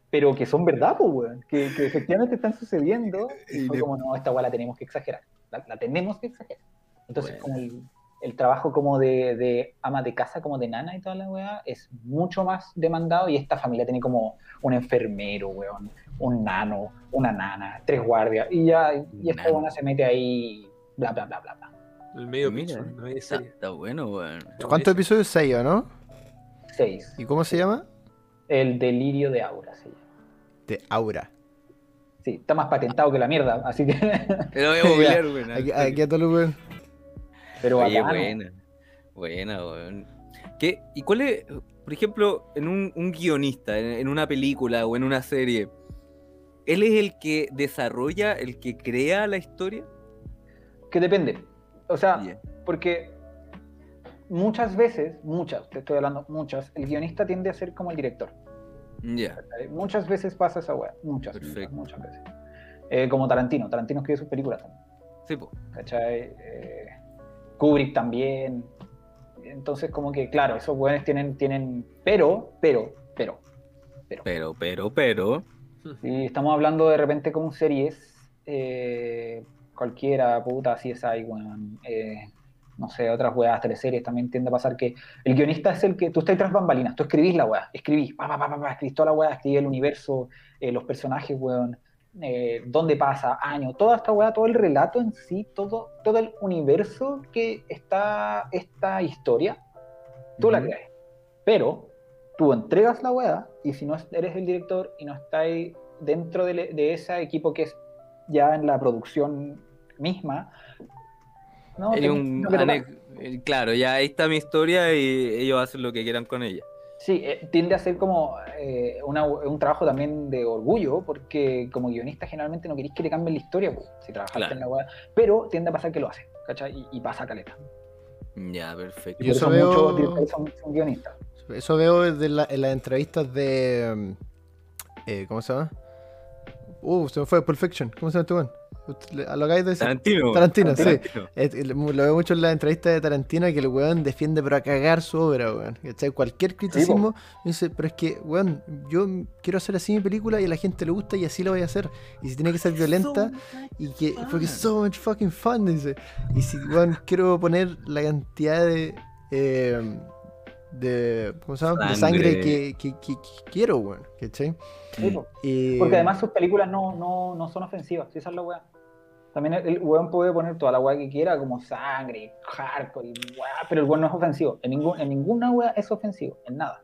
Speaker 4: pero que son verdad, pues, weón, que, que efectivamente están sucediendo y fue como, no, esta weá la tenemos que exagerar, la, la tenemos que exagerar. Entonces,
Speaker 1: Bueno.
Speaker 4: como el, el trabajo como de, de ama de casa, como de nana y toda la weá, es mucho más demandado y esta familia tiene como un enfermero, weón, un nano, una nana, tres guardias, y ya, y esta weá se mete ahí, bla, bla, bla, bla, bla.
Speaker 3: El medio
Speaker 1: Mira, Está, bueno, weón.
Speaker 2: ¿Cuántos episodios? Seis, ¿o no?
Speaker 4: Seis.
Speaker 2: ¿Y cómo se llama?
Speaker 4: El delirio de Aura, sí.
Speaker 2: De Aura.
Speaker 4: Sí, está más patentado que la mierda, así que...
Speaker 1: Lo voy a googlear, weón.
Speaker 2: Aquí, aquí a todo lo weón.
Speaker 4: Pero
Speaker 1: Oye,
Speaker 4: bacano.
Speaker 1: buena. Buena, weón. ¿Qué? ¿Y cuál es, por ejemplo, en un, un guionista, en, en una película o en una serie, él es el que desarrolla, el que crea la historia?
Speaker 4: Que depende. O sea,
Speaker 1: Ya.
Speaker 4: porque muchas veces, muchas, te estoy hablando, muchas, el guionista tiende a ser como el director.
Speaker 1: Ya.
Speaker 4: ¿cachai? Muchas veces pasa esa weá, muchas, muchas, muchas veces. Eh, como Tarantino, Tarantino escribe sus películas también,
Speaker 1: Sí, po.
Speaker 4: ¿cachai? Eh, Kubrick también. Entonces, como que, claro, esos weones tienen, tienen, pero, pero, pero,
Speaker 1: Pero, pero, pero.
Speaker 4: si estamos hablando de repente como series, eh, cualquiera, puta, así es ahí, weón. eh, no sé, otras weas, teleseries, también tiende a pasar que el guionista es el que, tú estás tras bambalinas, tú escribís la wea, escribís, pa, pa, pa, pa, pa, escribís toda la wea, escribís el universo, eh, los personajes, weón, eh, dónde pasa, año, toda esta wea, todo el relato en sí, todo, todo el universo que está esta historia, tú la
Speaker 1: Ujú.
Speaker 4: creas. Pero tú entregas la wea y si no eres el director y no estás dentro de, de ese equipo que es ya en la producción misma, no,
Speaker 1: un
Speaker 4: no
Speaker 1: eh, Claro, ya ahí está mi historia y ellos hacen lo que quieran con ella.
Speaker 4: Sí, eh, tiende a ser como eh, una- un trabajo también de orgullo, porque como guionista generalmente no queréis que le cambien la historia, pues, si trabajaste
Speaker 1: Claro.
Speaker 4: en la wea, pero tiende a pasar que lo hacen, ¿cachai? Y, y pasa caleta.
Speaker 1: Ya, perfecto.
Speaker 4: Y por
Speaker 2: eso
Speaker 4: eso
Speaker 2: veo-
Speaker 4: muchos son, son guionistas.
Speaker 2: Eso veo desde la- en las entrevistas de. eh, ¿Cómo se llama? Uh, se me fue Pulp Fiction. ¿Cómo se llama este weón? Le- ¿A lo que hay de decir?
Speaker 1: Tarantino.
Speaker 2: Tarantino, sí.
Speaker 1: Tarantino.
Speaker 2: Eh, Lo veo mucho en las entrevistas de Tarantino que el weón defiende pero a cagar su obra, weón. ¿Cachai? Cualquier criticismo dice, pero es que, weón, yo quiero hacer así mi película y a la gente le gusta y así lo voy a hacer. Y si tiene que ser violenta y que porque es so much fucking fun, dice. Y si, weón, quiero poner la cantidad de eh, de ¿cómo se llama? De
Speaker 1: Sangre.
Speaker 2: sangre que, que- que- que quiero, weón. ¿Cachai?
Speaker 4: Sí, po.
Speaker 2: Y-
Speaker 4: Porque además sus películas no, no, no son ofensivas, esa es la weá. También el, el weón puede poner toda la weá que quiera, como sangre, hardcore, y weá, pero el weón no es ofensivo. En, ningún, en ninguna weá es ofensivo, en nada.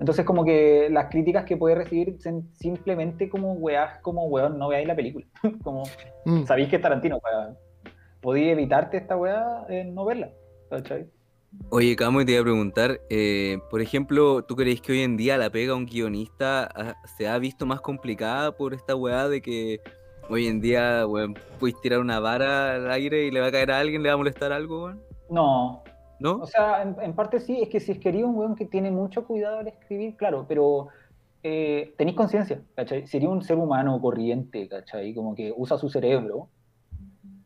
Speaker 4: Entonces, como que las críticas que puede recibir son simplemente como weás, como weón, no veáis la película. como
Speaker 2: Mm.
Speaker 4: sabéis que es Tarantino, weá. Podéis evitarte esta weá en no verla. ¿cachai?
Speaker 1: Oye, Camo, y te iba a preguntar, eh, por ejemplo, ¿tú crees que hoy en día la pega a un guionista ah, se ha visto más complicada por esta weá de que hoy en día, weón, puedes tirar una vara al aire y le va a caer a alguien, le va a molestar algo, weón?
Speaker 4: No,
Speaker 1: ¿No?
Speaker 4: O sea, en, en parte sí, es que si es querido un weón que tiene mucho cuidado al escribir, claro, pero eh, tenéis conciencia, ¿cachai? Sería un ser humano corriente, ¿cachai? Como que usa su cerebro.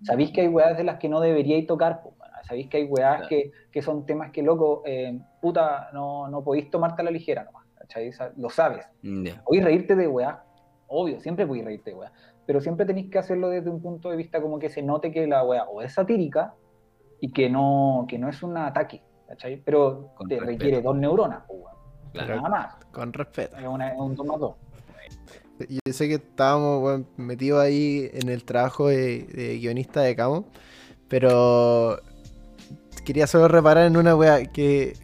Speaker 4: Sabéis que hay weas de las que no deberíais tocar, po, Sabéis que hay weas que, que, son temas que, loco, eh, puta, no, no podéis tomarte a la ligera nomás, ¿cachai? Lo sabes.
Speaker 1: Ya.
Speaker 4: Podéis reírte de weas, obvio, siempre podéis reírte de weas, pero siempre tenéis que hacerlo desde un punto de vista como que se note que la wea o es satírica y que no, que no es un ataque, ¿cachai? Pero
Speaker 1: Con
Speaker 4: te
Speaker 1: respeto.
Speaker 4: requiere dos neuronas, pues, weón.
Speaker 1: Claro.
Speaker 4: nada más.
Speaker 2: Con respeto.
Speaker 4: Es, una- es un 2 más 2.
Speaker 2: Yo sé que estábamos weón, metidos ahí en el trabajo de, de guionista de Camo, pero quería solo reparar en una wea que.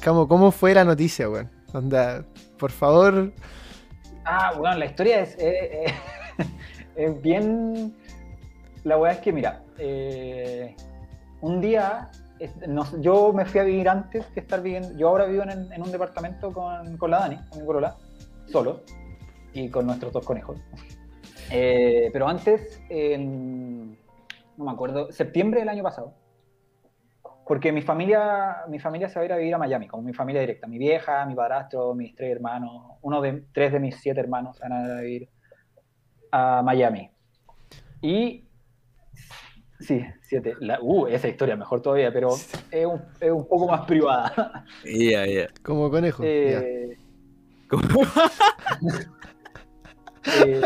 Speaker 2: Camo, ¿cómo fue la noticia, weón? Onda, por favor.
Speaker 4: Ah, bueno, la historia es, eh, eh, es bien... La weá es que, mira, eh, un día, yo me fui a vivir antes que estar viviendo, yo ahora vivo en, un departamento con, con la Dani, con mi corola, solo, y con nuestros dos conejos. Eh, pero antes, en, no me acuerdo, septiembre del año pasado, porque mi familia, mi familia se va a ir a vivir a Miami, como mi familia directa. Mi vieja, mi padrastro, mis tres hermanos, uno de tres de mis siete hermanos van a vivir a Miami. Y sí, siete. La- uh, esa historia mejor todavía, pero es un, es un poco más privada.
Speaker 1: Ya, ya.
Speaker 2: Como conejo. ya.
Speaker 4: Eh, eh,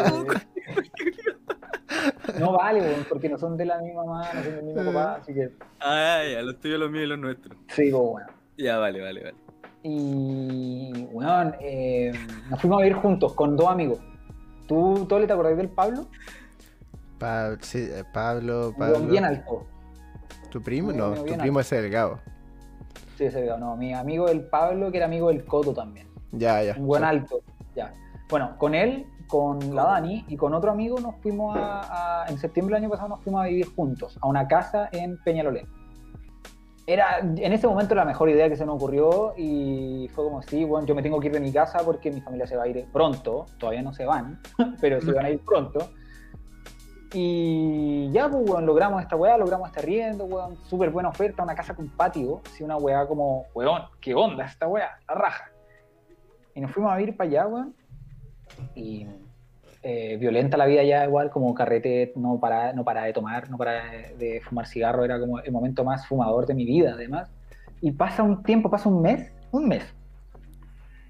Speaker 4: no vale, weón, porque no son de la misma mamá, no son del mismo papá, así que
Speaker 1: Ah, ya, los tuyos, los míos y los nuestros.
Speaker 4: sí, pues, bueno.
Speaker 1: Ya, vale, vale, vale.
Speaker 4: Y, weón, eh, nos fuimos a vivir juntos con dos amigos. ¿Tú, Tole, te acordás del Pablo?
Speaker 2: Pa- sí, eh, Pablo, Pablo.
Speaker 4: bien alto.
Speaker 2: ¿Tu primo? No, tu
Speaker 4: bien
Speaker 2: primo es el Gabo.
Speaker 4: Sí, ese video, no. Mi amigo el Pablo, que era amigo del Coto también.
Speaker 2: Ya, ya.
Speaker 4: Un buen
Speaker 2: Sí.
Speaker 4: alto. Ya. Bueno, con él, con la Dani y con otro amigo nos fuimos a, a- En septiembre del año pasado nos fuimos a vivir juntos, a una casa en Peñalolén. Era en ese momento la mejor idea que se nos ocurrió y fue como, sí, bueno, yo me tengo que ir de mi casa porque mi familia se va a ir pronto, todavía no se van, pero se van a ir pronto. Y ya, pues, weón, logramos esta weá, logramos esta riendo, weón, súper buena oferta, una casa con patio, así una weá como, weón, ¿qué onda esta weá? La raja. Y nos fuimos a vivir para allá, weón. Y eh, violenta la vida ya igual, como carrete, no para, no para de tomar, no para de, fumar cigarro, era como el momento más fumador de mi vida, además. Y pasa un tiempo, pasa un mes, un mes,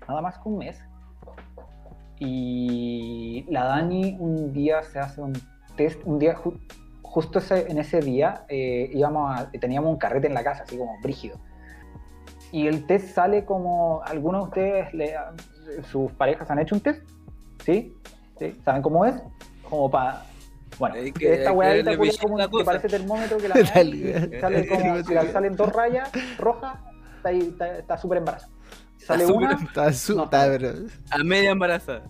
Speaker 4: nada más que un mes. Y la Dani un día se hace un test, un día, ju- justo ese- en ese día, eh, íbamos a- teníamos un carrete en la casa, así como brígido. Y el test sale como, ¿algunos de ustedes, sus parejas han hecho un test? ¿Sí? ¿Sí? ¿Saben cómo es? Como para... Bueno,
Speaker 1: Hay que-
Speaker 4: esta
Speaker 1: que
Speaker 4: weadita
Speaker 1: a
Speaker 4: como
Speaker 1: la
Speaker 4: que
Speaker 1: cosa.
Speaker 4: parece termómetro que la
Speaker 2: dale.
Speaker 4: sale como, si la salen dos rayas rojas, está ahí, está- está súper embarazada. Sale
Speaker 1: súper
Speaker 4: una,
Speaker 2: Está su-
Speaker 4: No.
Speaker 2: está, pero-
Speaker 1: A media embarazada.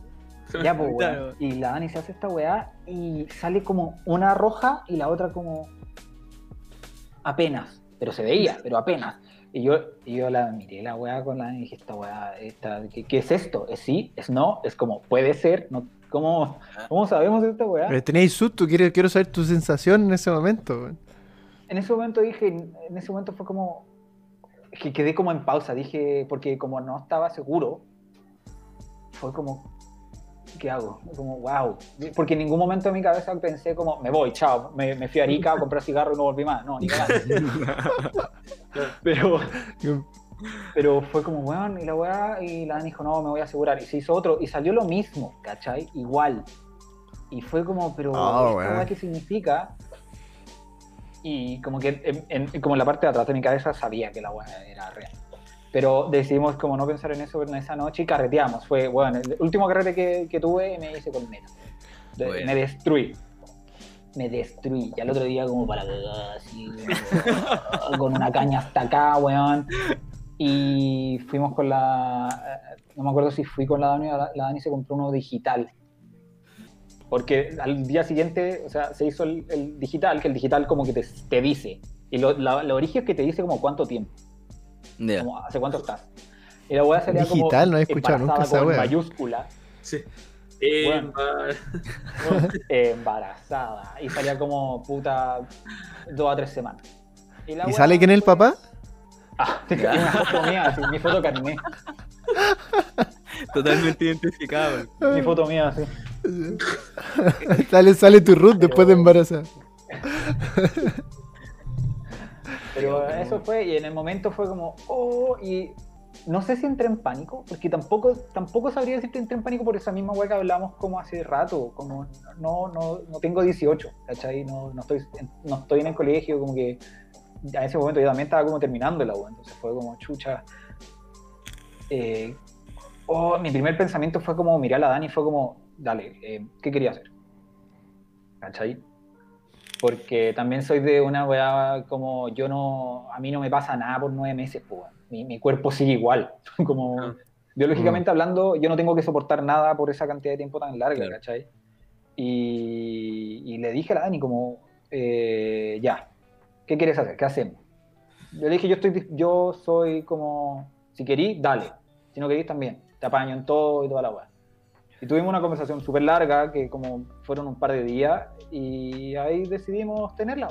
Speaker 4: ya, pues, weón. Y la Dani se hace esta weá y sale como una roja y la otra como apenas, pero se veía, pero apenas. Y yo, y yo la miré la weá con la Dani y dije, esta weá, esta, ¿qué, qué es esto? ¿Es sí? ¿Es no? Es como, puede ser, no, ¿cómo, cómo sabemos esta weá?
Speaker 2: pero teníais susto, quiero, quiero saber tu sensación en ese momento.
Speaker 4: En ese momento dije, en ese momento fue como, que quedé como en pausa, dije, porque como no estaba seguro, fue como, ¿qué hago? Como, wow. Porque en ningún momento en mi cabeza pensé como, me voy, chao, me, me fui a Arica a comprar cigarro y no volví más. No, ni cagando. Pero, pero fue como, weón, y la weá, y la Dani dijo, no, me voy a asegurar. Y se hizo otro, y salió lo mismo, ¿cachai? Igual. Y fue como, pero,
Speaker 2: Oh,
Speaker 4: ¿esta
Speaker 2: weón.
Speaker 4: weá qué significa? Y como que en, en- como en la parte de atrás de mi cabeza sabía que la weá era real. Pero decidimos como no pensar en eso en esa noche y carreteamos. Fue, bueno, el último carrete que, que tuve me hice con neta. De-
Speaker 1: Bueno.
Speaker 4: Me destruí. Me destruí. Y al otro día como para cagar, así, con una caña hasta acá, weón. Y fuimos con la... eh, No me acuerdo si fui con la Dani o la, la Dani se compró uno digital. Porque al día siguiente, o sea, se hizo el, el digital, que el digital como que te, te dice. Y lo, la- lo origen es que te dice como cuánto tiempo, como hace cuánto estás. Y la weá salía como
Speaker 2: Digital, no he escuchado nunca
Speaker 4: embarazada
Speaker 2: esa
Speaker 4: con
Speaker 2: weá.
Speaker 4: mayúscula,
Speaker 3: Sí.
Speaker 4: Bueno. embarazada. Y salía como puta dos a tres semanas. la
Speaker 2: ¿Y
Speaker 4: weá
Speaker 2: sale quién es el papá?
Speaker 4: Ah, tengo una foto mía, así, mi foto carné.
Speaker 1: Totalmente identificado.
Speaker 4: Mi foto mía, así.
Speaker 2: sale, sale tu Ruth después de embarazada.
Speaker 4: Pero eso fue, y en el momento fue como, oh, y no sé si entré en pánico, porque tampoco, tampoco sabría decirte entré en pánico por esa misma weá que hablamos como hace rato, como no, no, no tengo 18, ¿cachai? No, no, estoy, no estoy en el colegio, como que a ese momento yo también estaba como terminando la weá, entonces fue como chucha. Eh, oh, mi primer pensamiento fue como mirar a Dani y fue como, dale, eh, ¿qué quería hacer? ¿Cachai? Porque también soy de una weá como yo no, a mí no me pasa nada por nueve meses, pues, mi, mi cuerpo sigue igual. Como
Speaker 3: Ah.
Speaker 4: biológicamente hablando, yo no tengo que soportar nada por esa cantidad de tiempo tan larga,
Speaker 1: Claro.
Speaker 4: ¿cachai? Y, y le dije a la Dani como, eh, ya, ¿qué quieres hacer? ¿Qué hacemos? Yo le dije, yo, estoy, yo soy como, si querís, dale. Si no querís, también. Te apaño en todo y toda la weá. Y tuvimos una conversación súper larga, que como fueron un par de días, y ahí decidimos tenerla.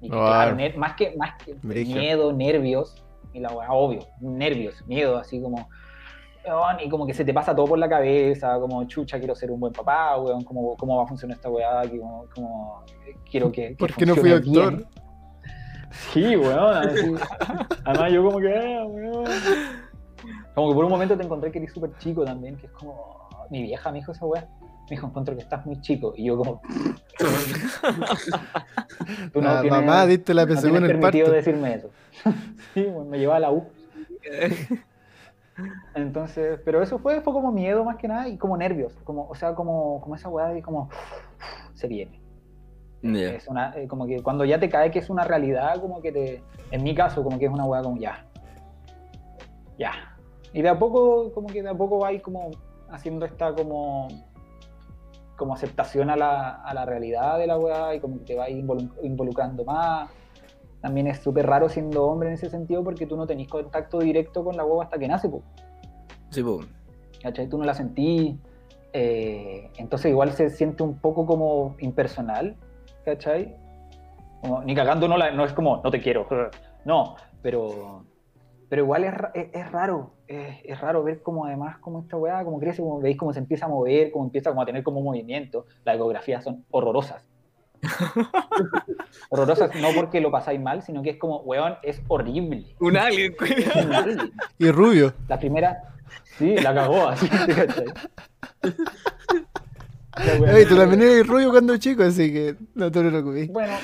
Speaker 4: Y
Speaker 2: Wow.
Speaker 4: claro, más que, más que miedo, nervios, y la weá, obvio, nervios, miedo, así como, weón, y como que se te pasa todo por la cabeza, como, chucha, quiero ser un buen papá, weón, cómo, cómo va a funcionar esta weá, como, como, eh, quiero que, que
Speaker 2: ¿Por qué no fui
Speaker 4: bien. Sí, weón, así. además yo como que, ah, weón. Como que por un momento te encontré que eres súper chico también, que es como, mi vieja me dijo esa weá. Me dijo, encuentro que estás muy chico. Y yo como... Tú tienes-
Speaker 2: mamá, diste la
Speaker 4: no
Speaker 2: PSU
Speaker 4: tienes
Speaker 2: en el
Speaker 4: permitido
Speaker 2: parto.
Speaker 4: decirme eso. sí, bueno, me llevaba a la U. Entonces, pero eso fue, fue como miedo más que nada y como nervios. Como, o sea, como, como esa weá de como... Se viene.
Speaker 1: Ya.
Speaker 4: Es una, eh, como que cuando ya te cae que es una realidad, como que te... En mi caso, como que es una weá como ya. Ya. Y de a poco, como que de a poco va ahí como haciendo esta como como aceptación a la, a la realidad de la weá y como que te va involu- involucrando más. También es súper raro siendo hombre en ese sentido porque tú no tenés contacto directo con la hueva hasta que nace, po,
Speaker 1: Sí, po.
Speaker 4: ¿cachai? Tú no la sentís. eh, entonces igual se siente un poco como impersonal, ¿cachai? Como, ni cagando no, la- no es como, no te quiero, no, pero, pero igual es, es, es raro, es, es raro ver como además como esta weá, como crece, como veis cómo se empieza a mover, como empieza como a tener como movimiento, las ecografías son horrorosas. horrorosas no porque lo pasáis mal, sino que es como, weón, es horrible.
Speaker 1: Un alien,
Speaker 4: un alien.
Speaker 2: Y rubio.
Speaker 4: La primera, sí, la cagó así,
Speaker 2: Ey, tú también eres rubio cuando chico, así que no te preocupes.
Speaker 4: Bueno.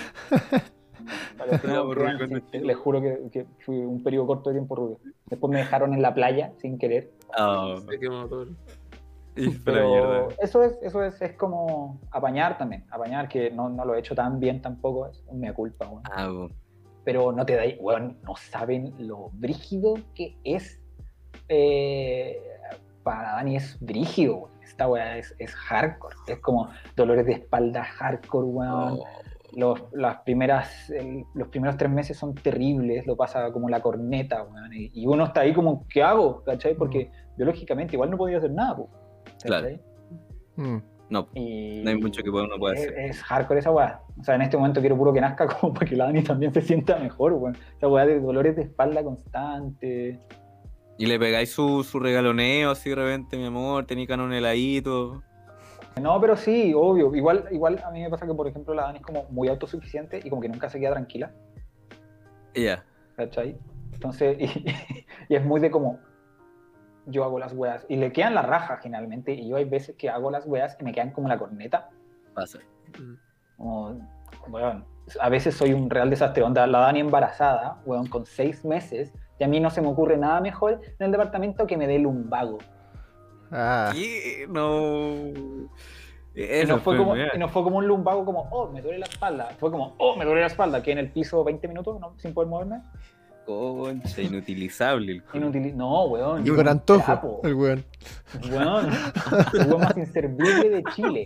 Speaker 4: No
Speaker 1: rubio
Speaker 4: sí,
Speaker 1: cuando
Speaker 4: les juro que, que fui un periodo corto de tiempo rubio. Después me dejaron en la playa sin querer.
Speaker 1: Ah,
Speaker 4: Pero eso es, eso es, es como apañar también. Apañar, que no, no lo he hecho tan bien tampoco, es una culpa, weón.
Speaker 1: Ah, po.
Speaker 4: Pero no te dais, weón, no saben lo brígido que es. eh, para Dani es brígido, weón. Esta weá es, es hardcore. Es como dolores de espalda hardcore, weón.
Speaker 1: Oh,
Speaker 4: los, las primeras, el- los primeros tres meses son terribles, lo pasa como la corneta, weón, y, y uno está ahí como, ¿qué hago? ¿Cachai? Porque biológicamente igual no podía hacer nada, po, ¿cachai?
Speaker 2: Mm.
Speaker 1: no,
Speaker 4: Y
Speaker 1: no hay mucho que uno pueda
Speaker 4: es,
Speaker 1: hacer.
Speaker 4: es hardcore esa weá. O sea, en este momento quiero puro que nazca como para que la Dani también se sienta mejor, weón. Esa weá de dolores de espalda constante.
Speaker 1: Y le pegáis su, su regaloneo así de repente, mi amor, tení canon heladito.
Speaker 4: No, pero sí, obvio. Igual, igual a mí me pasa que, por ejemplo, la Dani es como muy autosuficiente y como que nunca se queda tranquila.
Speaker 1: Ya.
Speaker 4: ¿cachai? Entonces, y, y es muy de como, yo hago las weas, y le quedan la raja generalmente, y yo hay veces que hago las weas y me quedan como la corneta,
Speaker 1: Pasa.
Speaker 4: Como, weón, a veces soy un real desastre, onda, la Dani embarazada, weón, con seis meses, y a mí no se me ocurre nada mejor en el departamento que me dé lumbago.
Speaker 2: Ah,
Speaker 1: ¿Qué? No.
Speaker 4: Y no, fue como, y no fue como un lumbago como, oh, me duele la espalda, fue como, oh, me duele la espalda, que en el piso 20 minutos ¿no? sin poder moverme.
Speaker 1: Concha, inutilizable el culo.
Speaker 4: No, weón.
Speaker 2: y con antojo,
Speaker 4: trapo.
Speaker 2: el weón.
Speaker 4: Weón, el weón más inservible de Chile.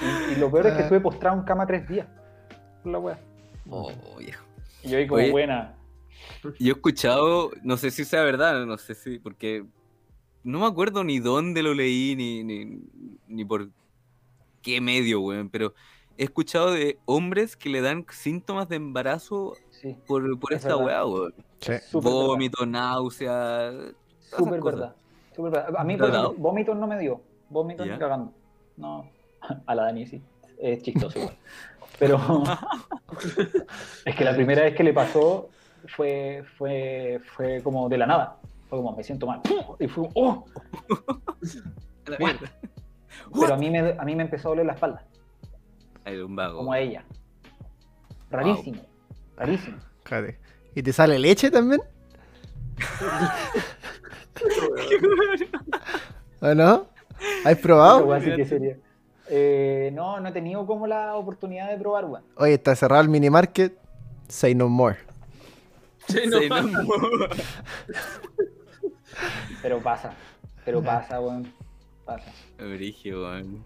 Speaker 4: Y, y lo peor es que
Speaker 2: Ah.
Speaker 4: estuve postrado en cama tres días. Por la wea.
Speaker 1: Oh, viejo.
Speaker 4: Y yo ahí como
Speaker 1: Oye.
Speaker 4: buena.
Speaker 1: Yo he escuchado, no sé si sea verdad, no sé si, porque no me acuerdo ni dónde lo leí, ni, ni, ni por qué medio, weón, pero he escuchado de hombres que le dan síntomas de embarazo
Speaker 4: Sí,
Speaker 1: por, por
Speaker 4: Es
Speaker 1: esta weá, weón.
Speaker 2: Sí.
Speaker 1: Vómito, náusea.
Speaker 4: Súper verdad. Súper verdad. A mí, vómitos no me dio. Vómitos ni cagando. No. A la Dani sí. Es chistoso igual. Pero es que la primera vez que le pasó fue, fue, fue como de la nada. Fue como, me siento mal. Y fue, ¡oh!
Speaker 1: A la mierda.
Speaker 4: Pero a mí, me, a mí me empezó a doler la espalda,
Speaker 1: Ay, un vago.
Speaker 4: como a ella. Rarísimo, rarísimo.
Speaker 2: Cállate. ¿Y te sale leche también? ¿O no? ¿Has probado?
Speaker 4: weá sí que sería. Eh, no, no he tenido como la oportunidad de probar, weón.
Speaker 2: Oye, está cerrado el mini market. Say no more.
Speaker 3: Sí, no,
Speaker 1: Sí, no,
Speaker 4: Pero pasa, pero pasa, weón. Pasa.
Speaker 1: Brigio, weón.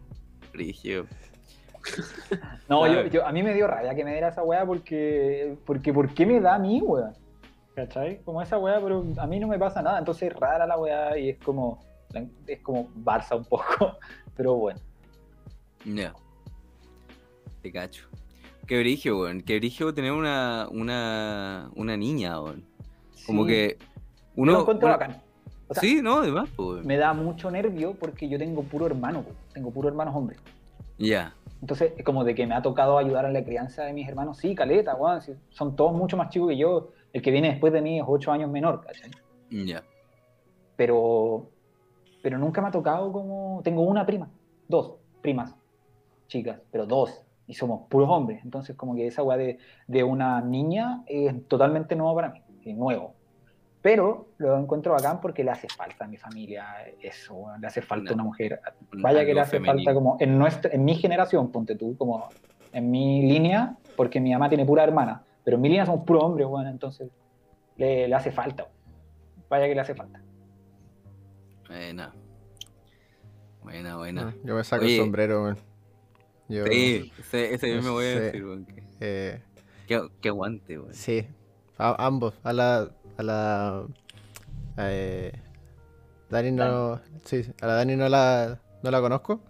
Speaker 1: Brigio.
Speaker 4: No,
Speaker 1: Claro.
Speaker 4: yo, yo- a mí me dio rabia que me diera esa weá porque, porque ¿por qué me da a mí, weón? ¿Cachai? Como esa weá, pero a mí no me pasa nada, entonces es rara la weá y es como, es como Barça un poco, pero bueno.
Speaker 1: Ya. Te cacho. Qué brigio, weón. Qué brigio tener una, una, una niña, weón. Como
Speaker 4: Sí,
Speaker 1: que
Speaker 4: yo
Speaker 1: uno.
Speaker 4: lo encuentro
Speaker 1: uno-
Speaker 4: bacán. O sea,
Speaker 1: sí, no, además, pues, weón.
Speaker 4: Me da mucho nervio porque yo tengo puro hermano, po. tengo puro hermanos hombres.
Speaker 1: Ya.
Speaker 4: Entonces, es como de que me ha tocado ayudar en la crianza de mis hermanos, sí, caleta, weón, son todos mucho más chicos que yo. El que viene después de mí es ocho años menor, ¿cachai?
Speaker 1: Ya.
Speaker 4: pero, pero nunca me ha tocado como... Tengo una prima, dos primas chicas, pero dos, y somos puros hombres, entonces como que esa weá de, de una niña es totalmente nuevo para mí, es nuevo. Pero lo encuentro bacán porque le hace falta a mi familia eso, le hace falta
Speaker 1: No.
Speaker 4: una mujer. Vaya que le hace
Speaker 1: femenino.
Speaker 4: falta como en, nuestra, en mi generación, ponte tú, como en mi línea, porque mi mamá tiene pura hermana, pero en mi línea somos puros hombres, bueno, entonces le, le hace falta. Vaya que le hace falta.
Speaker 1: Buena. Buena, buena.
Speaker 2: Yo me saco
Speaker 1: Oye.
Speaker 2: el sombrero, weón. Yo,
Speaker 1: Sí, ese, ese mismo voy a decir, weón. que-
Speaker 2: eh,
Speaker 1: Qué, qué aguante, weón.
Speaker 2: sí, a- ambos. A la. A la. eh, Dani no. Sí, a la Dani no la, no la conozco.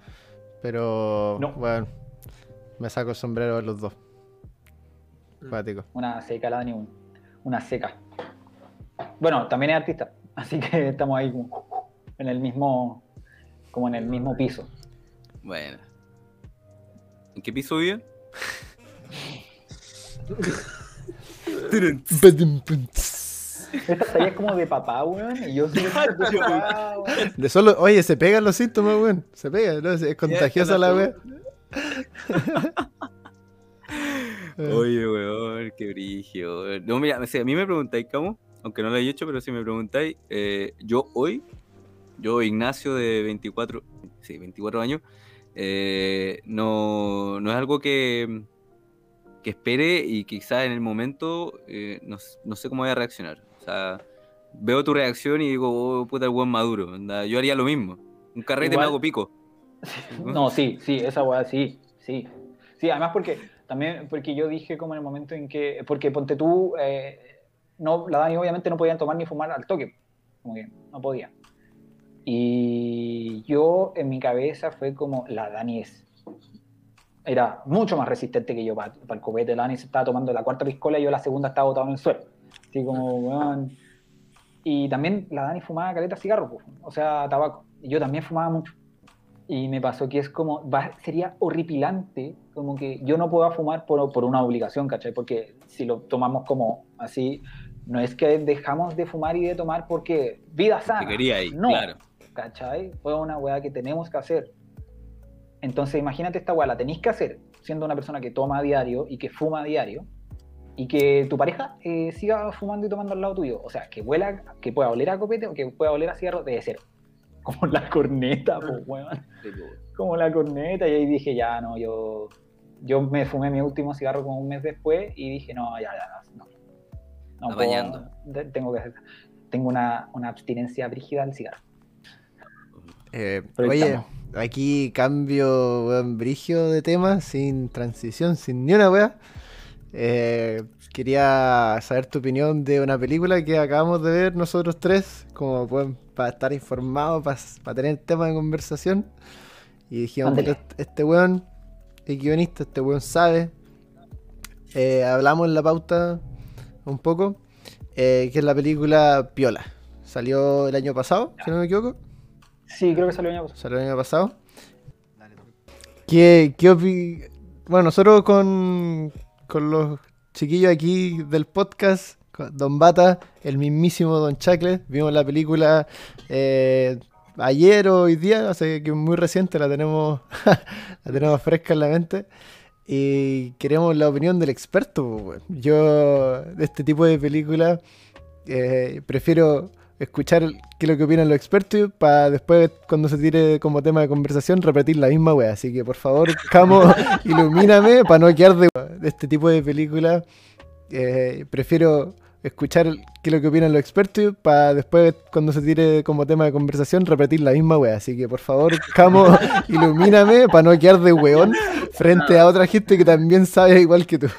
Speaker 2: Pero.
Speaker 4: No.
Speaker 2: Bueno, me saco el sombrero de los dos. Cuático.
Speaker 4: Una seca, la Dani, un- una seca. Bueno, también es artista, así que estamos ahí como en el mismo, como en el mismo piso.
Speaker 1: Bueno. ¿En qué piso viven?
Speaker 4: Esta talla es como de papá, weón, y yo soy de papá, weón.
Speaker 2: De solo, oye, se pegan los síntomas, weón. Se pegan, ¿no? Es contagiosa la weón.
Speaker 1: Oye, weón, qué brigio. weón. No, mira, si a mí me preguntáis, ¿cómo? Aunque no lo he hecho, pero si me preguntáis, eh, yo hoy, yo Ignacio de 24, sí, 24 años, eh, no, no es algo que, que espere y quizás en el momento eh, no, no sé cómo voy a reaccionar. O sea, veo tu reacción y digo, oh, puta, el buen maduro. Yo haría lo mismo. Un carrete me hago pico.
Speaker 4: No, sí, sí, esa weá, sí, sí. Sí, además porque también, porque yo dije como en el momento en que, porque ponte tú, eh, no, la Dani obviamente no podían tomar ni fumar al toque, como que no podía. Y yo en mi cabeza fue como, la Dani es, era mucho más resistente que yo para, el copete, la Dani se estaba tomando la cuarta piscola y yo la segunda estaba botado en el suelo. Así como, weón. Y también la Dani fumaba caleta cigarro, pues, o sea, tabaco. Y yo también fumaba mucho. Y me pasó que es como, va- sería horripilante, como que yo no puedo fumar por, por una obligación, ¿cachai? Porque si lo tomamos como así, no es que dejamos de fumar y de tomar porque vida sana.
Speaker 1: Que quería ahí,
Speaker 4: no,
Speaker 1: claro.
Speaker 4: ¿cachai? Fue una weá que tenemos que hacer. Entonces imagínate esta weá, la tenéis que hacer siendo una persona que toma a diario y que fuma a diario y que tu pareja eh, siga fumando y tomando al lado tuyo. O sea, que huela, que pueda oler a copete o que pueda oler a cigarro, debe ser como la corneta, weón como la corneta y ahí dije, ya, no, yo, yo me fumé mi último cigarro como un mes después y dije, no, ya, ya, no. no puedo- tengo que hacer, tengo una, una abstinencia brígida del cigarro.
Speaker 2: Eh, oye,
Speaker 4: estamos.
Speaker 2: aquí cambio, weón, brigio de tema, sin transición, sin ni una wea. Eh, quería saber tu opinión de una película que acabamos de ver nosotros tres, como pueden, para estar informados, para, tener tema de conversación. Y dijimos, este, este weón es guionista, este weón sabe. Eh, hablamos en la pauta un poco, eh, que es la película Piola. Salió el año pasado, si no me equivoco.
Speaker 4: Sí, creo que salió el año pasado.
Speaker 2: Salió el año pasado. ¿Qué, qué opi- bueno, nosotros con, con los chiquillos aquí del podcast, Don Bata, el mismísimo Don Chacle, vimos la película eh, ayer o hoy día, o sea que es muy reciente, la tenemos, la tenemos fresca en la mente. Y queremos la opinión del experto. pues. Yo, de este tipo de películas, eh, prefiero escuchar qué es lo que opinan los expertos para después, cuando se tire como tema de conversación, repetir la misma wea. Así que por favor, Camo, ilumíname para no quedar de, de este tipo de películas. eh, prefiero escuchar qué es lo que opinan los expertos para después, cuando se tire como tema de conversación, repetir la misma wea. Así que por favor, Camo, ilumíname para no quedar de weón frente a otra gente que también sabe igual que tú.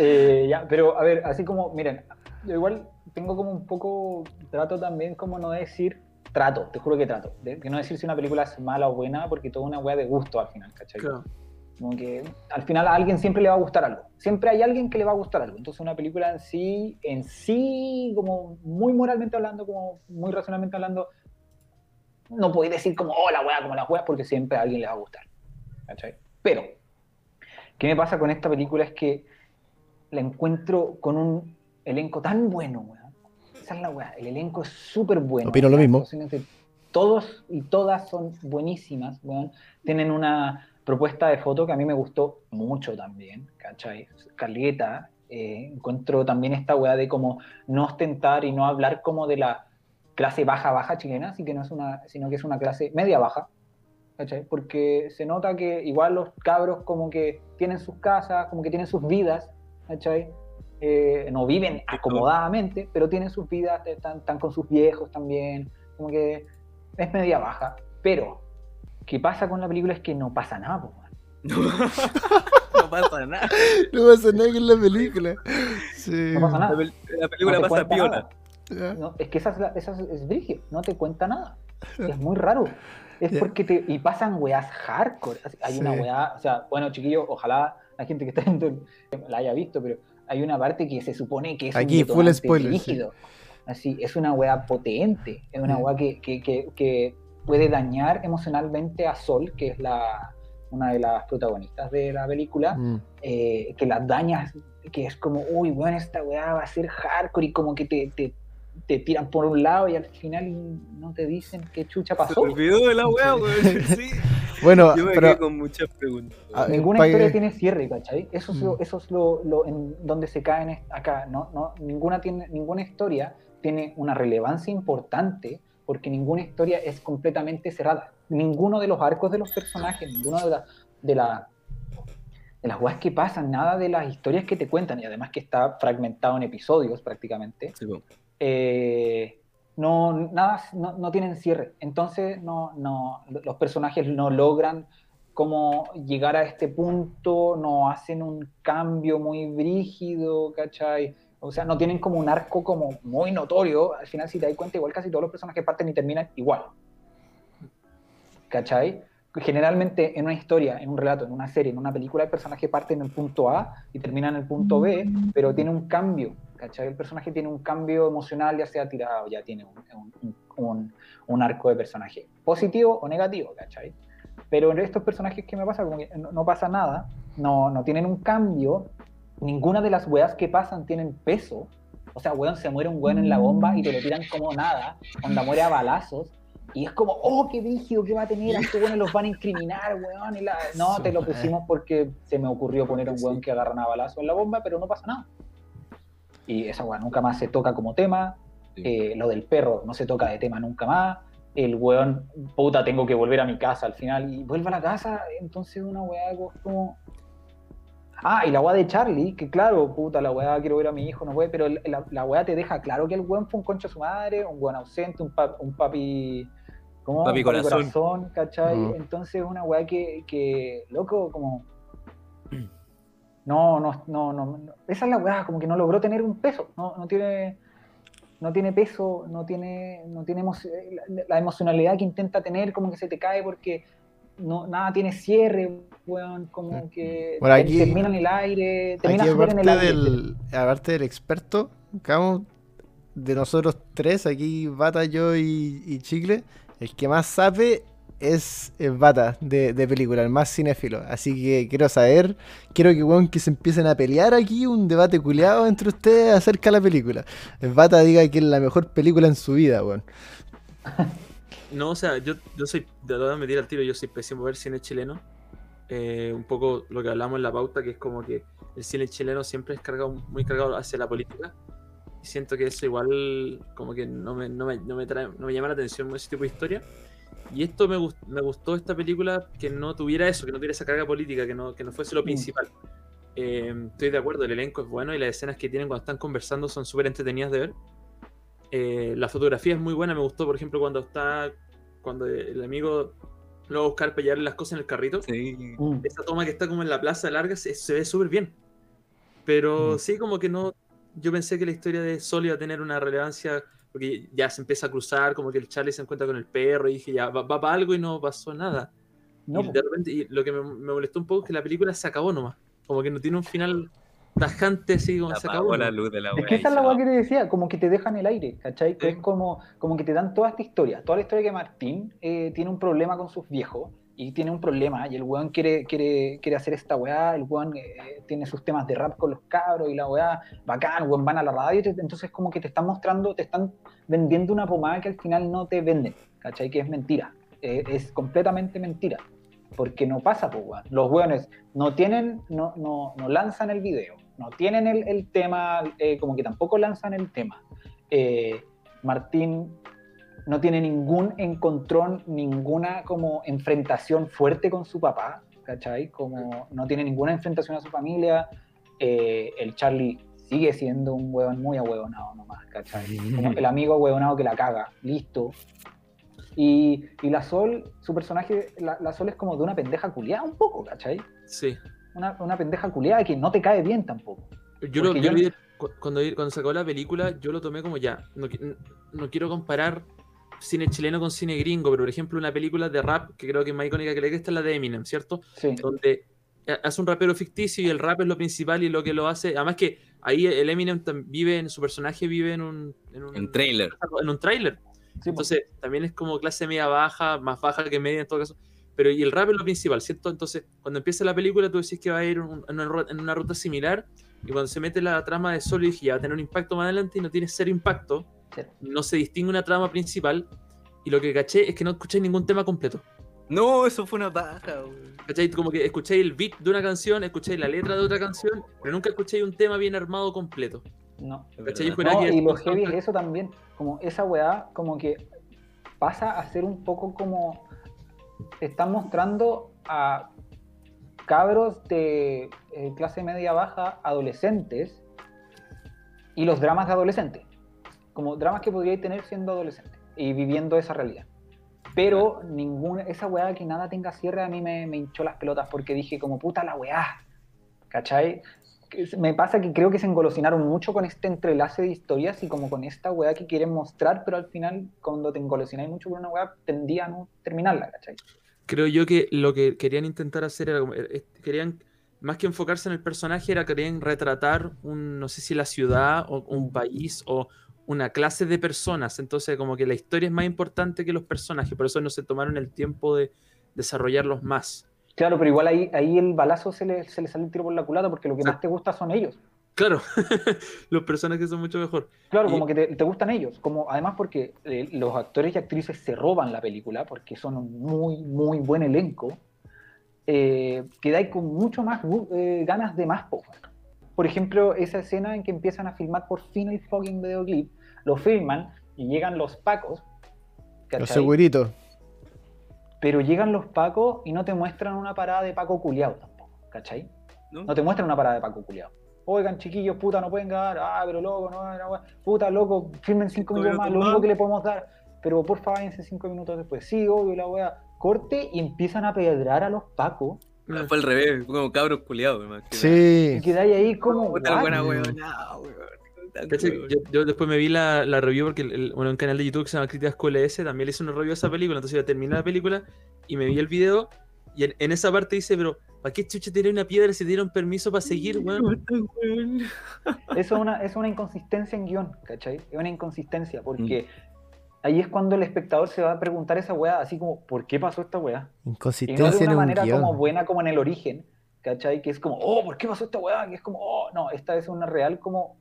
Speaker 4: Eh, ya, pero a ver, así como, miren, igual tengo como un poco, trato también como no decir, trato, te juro que trato, de, no decir si una película es mala o buena, porque toda una wea de gusto al final, ¿cachai?
Speaker 3: Claro.
Speaker 4: Como que al final a alguien siempre le va a gustar algo. Siempre hay alguien que le va a gustar algo. Entonces una película en sí, en sí, como muy moralmente hablando, como muy racionalmente hablando, no podéis decir como, oh, la wea, como la wea, porque siempre a alguien le va a gustar. ¿Cachai? Pero, ¿qué me pasa con esta película? Es que la encuentro con un elenco tan bueno. Esa es la weá. El elenco es súper bueno.
Speaker 2: Opino lo mismo.
Speaker 4: Todos y todas son buenísimas, weón. Tienen una propuesta de foto que a mí me gustó mucho también, ¿cachai? Caleta. eh, encuentro también esta weá de como no ostentar y no hablar como de la clase baja, baja chilena, así que no es una, sino que es una clase media baja, ¿cachai? Porque se nota que igual los cabros como que tienen sus casas, como que tienen sus vidas, ¿cachai? Eh, no viven acomodadamente, pero tienen sus vidas, están, están con sus viejos también, como que es media baja. Pero, ¿qué pasa con la película? Es que no pasa nada, po, man.
Speaker 1: no pasa nada.
Speaker 2: No pasa nada con la película. Sí.
Speaker 4: No pasa nada.
Speaker 1: La, pel- la película
Speaker 4: No
Speaker 1: pasa piola.
Speaker 4: No, es que esa es, la- esa es, es brigio, no te cuenta nada. Es muy raro. Es
Speaker 2: Ya.
Speaker 4: porque te. Y pasan weas hardcore. Hay una
Speaker 2: Sí.
Speaker 4: wea. O sea, bueno, chiquillos, ojalá la gente que está viendo la haya visto, pero hay una parte que se supone que es
Speaker 2: Aquí,
Speaker 4: un
Speaker 2: full spoiler, sí.
Speaker 4: brígido. Así, es una wea potente. Es una
Speaker 2: Ya.
Speaker 4: wea que, que, que, que puede dañar emocionalmente a Sol, que es la una de las protagonistas de la película
Speaker 2: Mm.
Speaker 4: eh, que las dañas, que es como, uy, bueno, esta weá va a ser hardcore y como que te, te, te tiran por un lado y al final no te dicen qué chucha
Speaker 1: Se
Speaker 4: pasó.
Speaker 1: me olvidó de la weón. Sí.
Speaker 2: Bueno,
Speaker 1: Yo me
Speaker 2: pero
Speaker 1: quedé con muchas preguntas.
Speaker 2: Ah.
Speaker 4: Ninguna historia
Speaker 2: que-
Speaker 4: tiene cierre, ¿cachai? Eso es, lo,
Speaker 2: Mm.
Speaker 4: eso es lo, lo en donde se caen acá. No, no, ninguna, tiene, ninguna historia tiene una relevancia importante porque ninguna historia es completamente cerrada. Ninguno de los arcos de los personajes, ninguno de, la- de, la, de las weas que pasan, nada de las historias que te cuentan, y además que está fragmentado en episodios prácticamente,
Speaker 1: Sí, weón.
Speaker 4: Eh, no, nada, no, no tienen cierre. Entonces, no, no, los personajes no logran como llegar a este punto, no hacen un cambio muy brígido, ¿cachai? O sea, no tienen como un arco como muy notorio. Al final, si te das cuenta, igual casi todos los personajes parten y terminan igual. ¿Cachai? Generalmente en una historia, en un relato, en una serie, en una película, el personaje parte en el punto A y termina en el punto B, pero tiene un cambio, ¿cachai? El personaje tiene un cambio emocional, ya sea tirado, ya tiene un, un- un- un arco de personaje, positivo o negativo, ¿cachai? Pero en estos personajes, ¿qué me pasa? Como que no, no pasa nada, no, no tienen un cambio, ninguna de las weas que pasan tienen peso. O sea, weón, se muere un weón en la bomba y te lo tiran como nada, onda muere a balazos. Y es como, oh, qué rígido, ¿qué va a tener? A estos weones los van a incriminar, weón. Y la... No, te lo pusimos porque se me ocurrió poner a un weón que agarran a balazos en la bomba, pero no pasa nada. Y esa weón nunca más se toca como tema.
Speaker 1: Sí.
Speaker 4: Eh, lo del perro no se toca de tema nunca más. El weón, puta, tengo que volver a mi casa al final. Y vuelve a la casa, entonces una weá como... Ah, y la weá de Charlie, que claro, puta, la weá quiero ver a mi hijo, no puede, pero la, la weá te deja claro que el weón fue un concho a su madre, un weón ausente, un, pa- un papi. ¿Cómo?
Speaker 1: Papi
Speaker 4: Un
Speaker 1: corazón.
Speaker 4: ¿cachai?
Speaker 2: Mm.
Speaker 4: Entonces una weá que, que, loco, como. No, no, no, no. Esa es la weá, como que no logró tener un peso, no, no tiene. No tiene peso, no tiene, no tiene la, la emocionalidad que intenta tener, como que se te cae porque no, nada tiene cierre, weón, como que
Speaker 2: Bueno, aquí-
Speaker 4: termina en el aire, termina
Speaker 2: Aquí
Speaker 4: en el aire.
Speaker 2: del, aparte del experto, Camo, de nosotros tres, aquí Bata, yo y, y Chicle, el que más sabe es el bata de, de película, el más cinéfilo. Así que quiero saber, quiero que, weón, que se empiecen a pelear aquí, un debate culiado entre ustedes acerca de la película. El bata diga que es la mejor película en su vida, weón.
Speaker 3: No, o sea, yo, yo soy, de verdad me tira al tiro, yo soy pésimo ver cine chileno. Eh, un poco lo que hablamos en la pauta, que es como que el cine chileno siempre es cargado, muy cargado hacia la política. Siento que eso igual como que no me, no me, no me, no me llama la atención ese tipo de historia. Y esto me, gust- me gustó esta película que no tuviera eso, que no tuviera esa carga política, que no, que no fuese lo principal. Eh, estoy de acuerdo, el elenco es bueno y las escenas que tienen cuando están conversando son súper entretenidas de ver. Eh, la fotografía es muy buena, me gustó, por ejemplo, cuando está, cuando el amigo lo va a buscar para llevarle las cosas en el carrito.
Speaker 1: Sí.
Speaker 4: Mm.
Speaker 3: Esa toma que está como en la plaza larga se, se ve súper bien. Pero
Speaker 2: Mm.
Speaker 3: sí, como que no. Yo pensé que la historia de Sol iba a tener una relevancia, porque ya se empieza a cruzar, como que el Charlie se encuentra con el perro, y dije, ya, va, va para algo y no pasó nada.
Speaker 4: No,
Speaker 3: y de repente, y lo que me, me molestó un poco es que la película se acabó nomás. Como que no tiene un final tajante así como se acabó.
Speaker 1: La luz de la
Speaker 4: Es que esa es la weá que te decía, como que te dejan el aire, ¿cachai? Que
Speaker 1: Sí.
Speaker 4: es como, como que te dan toda esta historia, toda la historia que Martín eh, tiene un problema con sus viejos y tiene un problema y el weón quiere, quiere, quiere hacer esta weá, el weón eh, tiene sus temas de rap con los cabros y la weá, bacán, weón, van a la radio, te- entonces como que te están mostrando, te están vendiendo una pomada que al final no te venden, ¿cachai? Que es mentira, eh, es completamente mentira. Porque no pasa, pues, weón. Los weones no tienen, no, no, no lanzan el video, no tienen el, el tema, eh, como que tampoco lanzan el tema. Martín no tiene ningún encontrón, ninguna como enfrentación fuerte con su papá, ¿cachai? Como no tiene ninguna enfrentación a su familia. Eh, el Charlie sigue siendo un huevón muy ahuevonado nomás, ¿cachai? Como el amigo ahuevonado que la caga, listo. Y, y la Sol, su personaje, la, la Sol es como de una pendeja culiada un poco, ¿cachai?
Speaker 3: Sí.
Speaker 4: Una, una pendeja culiada que no te cae bien tampoco.
Speaker 3: Yo, lo, yo
Speaker 4: yo-
Speaker 3: vi- cu- cuando, cuando se acabó la película, yo lo tomé como ya. No, no quiero comparar cine chileno con cine gringo, pero por ejemplo, una película de rap que creo que es más icónica que la que esta es la de Eminem, ¿cierto?
Speaker 4: Sí.
Speaker 3: Donde eh, hace un rapero ficticio y el rap es lo principal y lo que lo hace. Además, que ahí el Eminem vive en su personaje, vive en un. En un,
Speaker 1: En trailer.
Speaker 3: en un.
Speaker 4: Sí, pues.
Speaker 3: Entonces, también es como clase media baja, más baja que media en todo caso. Pero y el rap es lo principal, ¿cierto? Entonces, cuando empieza la película, tú decís que va a ir un- en una, ru- en una ruta similar. Y cuando se mete la trama de Solo, dije, ya va a tener un impacto más adelante y no tiene cero impacto.
Speaker 4: Cero.
Speaker 3: No se distingue una trama principal. Y lo que caché es que no escuché ningún tema completo.
Speaker 1: No, eso fue una paja, weón.
Speaker 3: ¿Cachai? Como que escucháis el beat de una canción, escucháis la letra de otra canción, pero nunca escucháis un tema bien armado completo.
Speaker 4: No. Y lo heavy es eso también, como esa weá, como que pasa a ser un poco como te están mostrando a cabros de eh, clase media baja, adolescentes, y los dramas de adolescentes, como dramas que podríais tener siendo adolescente y viviendo esa realidad. Pero ninguna, esa weá que nada tenga cierre a mí me, me hinchó las pelotas porque dije como puta la weá, ¿cachai? Me pasa que creo que se engolosinaron mucho con este entrelace de historias y como con esta weá que quieren mostrar, pero al final cuando te engolosináis mucho con una weá tendía a no terminarla, ¿cachai?
Speaker 3: creo yo que lo que querían intentar hacer era eh, eh, querían más que enfocarse en el personaje era querían retratar un no sé si la ciudad o un país o una clase de personas entonces como que la historia es más importante que los personajes por eso no se tomaron el tiempo de desarrollarlos más
Speaker 4: Claro, pero igual ahí, ahí el balazo se le, se le sale el tiro por la culata porque lo que más te gusta son ellos.
Speaker 3: claro los personajes son mucho mejor
Speaker 4: Claro,
Speaker 3: Y-
Speaker 4: como que te, te gustan ellos, como además porque eh, los actores y actrices se roban la película porque son un muy, muy buen elenco, eh, quedáis con mucho más eh, ganas de más. po. Por ejemplo, esa escena en que empiezan a filmar por fin el fucking videoclip, lo filman y llegan los pacos,
Speaker 2: Los seguritos.
Speaker 4: pero llegan los pacos y no te muestran una parada de paco culiado tampoco, ¿cachai?
Speaker 1: ¿No?
Speaker 4: No te muestran una parada de Paco culiado. Oigan, chiquillos, puta, no pueden grabar. Ah, pero loco, no, no, no, puta, loco, filmen cinco minutos más, lo único que le podemos dar. Pero porfa, váyanse cinco minutos después. Sí, obvio, la wea. Corte y empiezan a pedrar a los pacos.
Speaker 1: Ah, Fue al revés, fue como cabros culiados, me imagino.
Speaker 4: Y
Speaker 2: Sí.
Speaker 4: quedáis ahí como.
Speaker 1: Puta buena weón. No, weón.
Speaker 3: Yo, yo después me vi la, la review porque el, el- bueno, un canal de YouTube que se llama Críticas QLS también le hizo una review a esa película. Entonces yo terminé la película y me vi el video. Y en, en esa parte dice, pero ¿para qué chucha tiene una piedra si te dieron permiso para seguir, weón?
Speaker 4: Eso es una, es una inconsistencia en guion, ¿cachai? Es una inconsistencia porque ahí es cuando el espectador se va a preguntar esa weá, así como, ¿por qué pasó esta weá? Y no
Speaker 2: Inconsistencia
Speaker 4: de
Speaker 2: en
Speaker 4: una
Speaker 2: un
Speaker 4: manera
Speaker 2: guion.
Speaker 4: como buena como en el origen, ¿cachai? Que es como, oh, ¿por qué pasó esta weá? Que es como, oh, no, esta es una real como,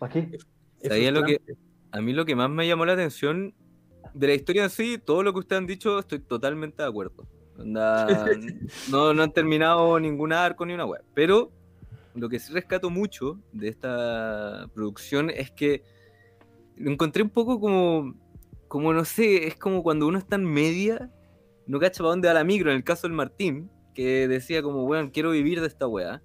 Speaker 4: ¿para qué?
Speaker 3: Es
Speaker 1: ¿Sabía lo que-
Speaker 3: frustrante.
Speaker 1: A mí lo que más me llamó la atención de la historia en sí, todo lo que ustedes han dicho, estoy totalmente de acuerdo. No, no han terminado ningún arco ni una web. Pero lo que sí rescato mucho de esta producción es que lo encontré un poco como, como no sé, es como cuando uno está en media, no cacha para dónde va la micro, en el caso del Martín, que decía como, weón, quiero vivir de esta weá.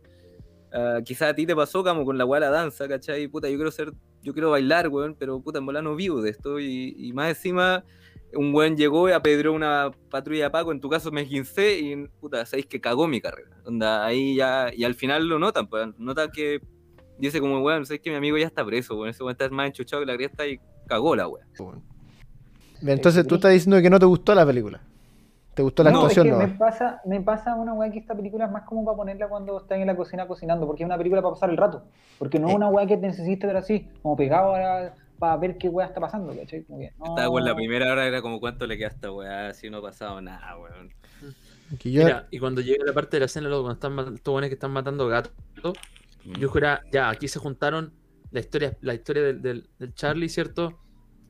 Speaker 1: Ah, quizás a ti te pasó como con la weá de la danza, ¿cachai? Puta, yo quiero ser, yo quiero bailar, weón, pero puta, en bola no vivo de esto. Y, y más encima, un weón llegó y apedreó una patrulla de Paco, en tu caso me esguincé y puta, sabéis que cagó mi carrera. Onda, ahí ya, y al final lo notan, pues, notan que dice como, weón, sabéis que mi amigo ya está preso, weón, ese weón está más enchuchado que la cresta y cagó la weá.
Speaker 2: Entonces tú estás diciendo que no te gustó la película. ¿Te gustó la
Speaker 1: No,
Speaker 4: No, es
Speaker 2: actuación?
Speaker 4: que
Speaker 2: No,
Speaker 4: me pasa, me pasa una weá que esta película es más como para ponerla cuando estás en la cocina cocinando, porque es una película para pasar el rato. Porque no es
Speaker 2: Eh.
Speaker 4: una weá que necesites ver así, como pegado a- para ver qué weá está pasando, ¿cachai? Como que, no.
Speaker 1: Estaba con la primera hora, era como, ¿cuánto le queda a esta weá? Si no ha pasado nada, weón.
Speaker 2: que yo-
Speaker 3: Mira, y cuando llega la parte de la escena, luego, cuando están buenos que están matando gatos, yo juraba, ya, aquí se juntaron la historia, la historia del, del- del Charlie, ¿cierto?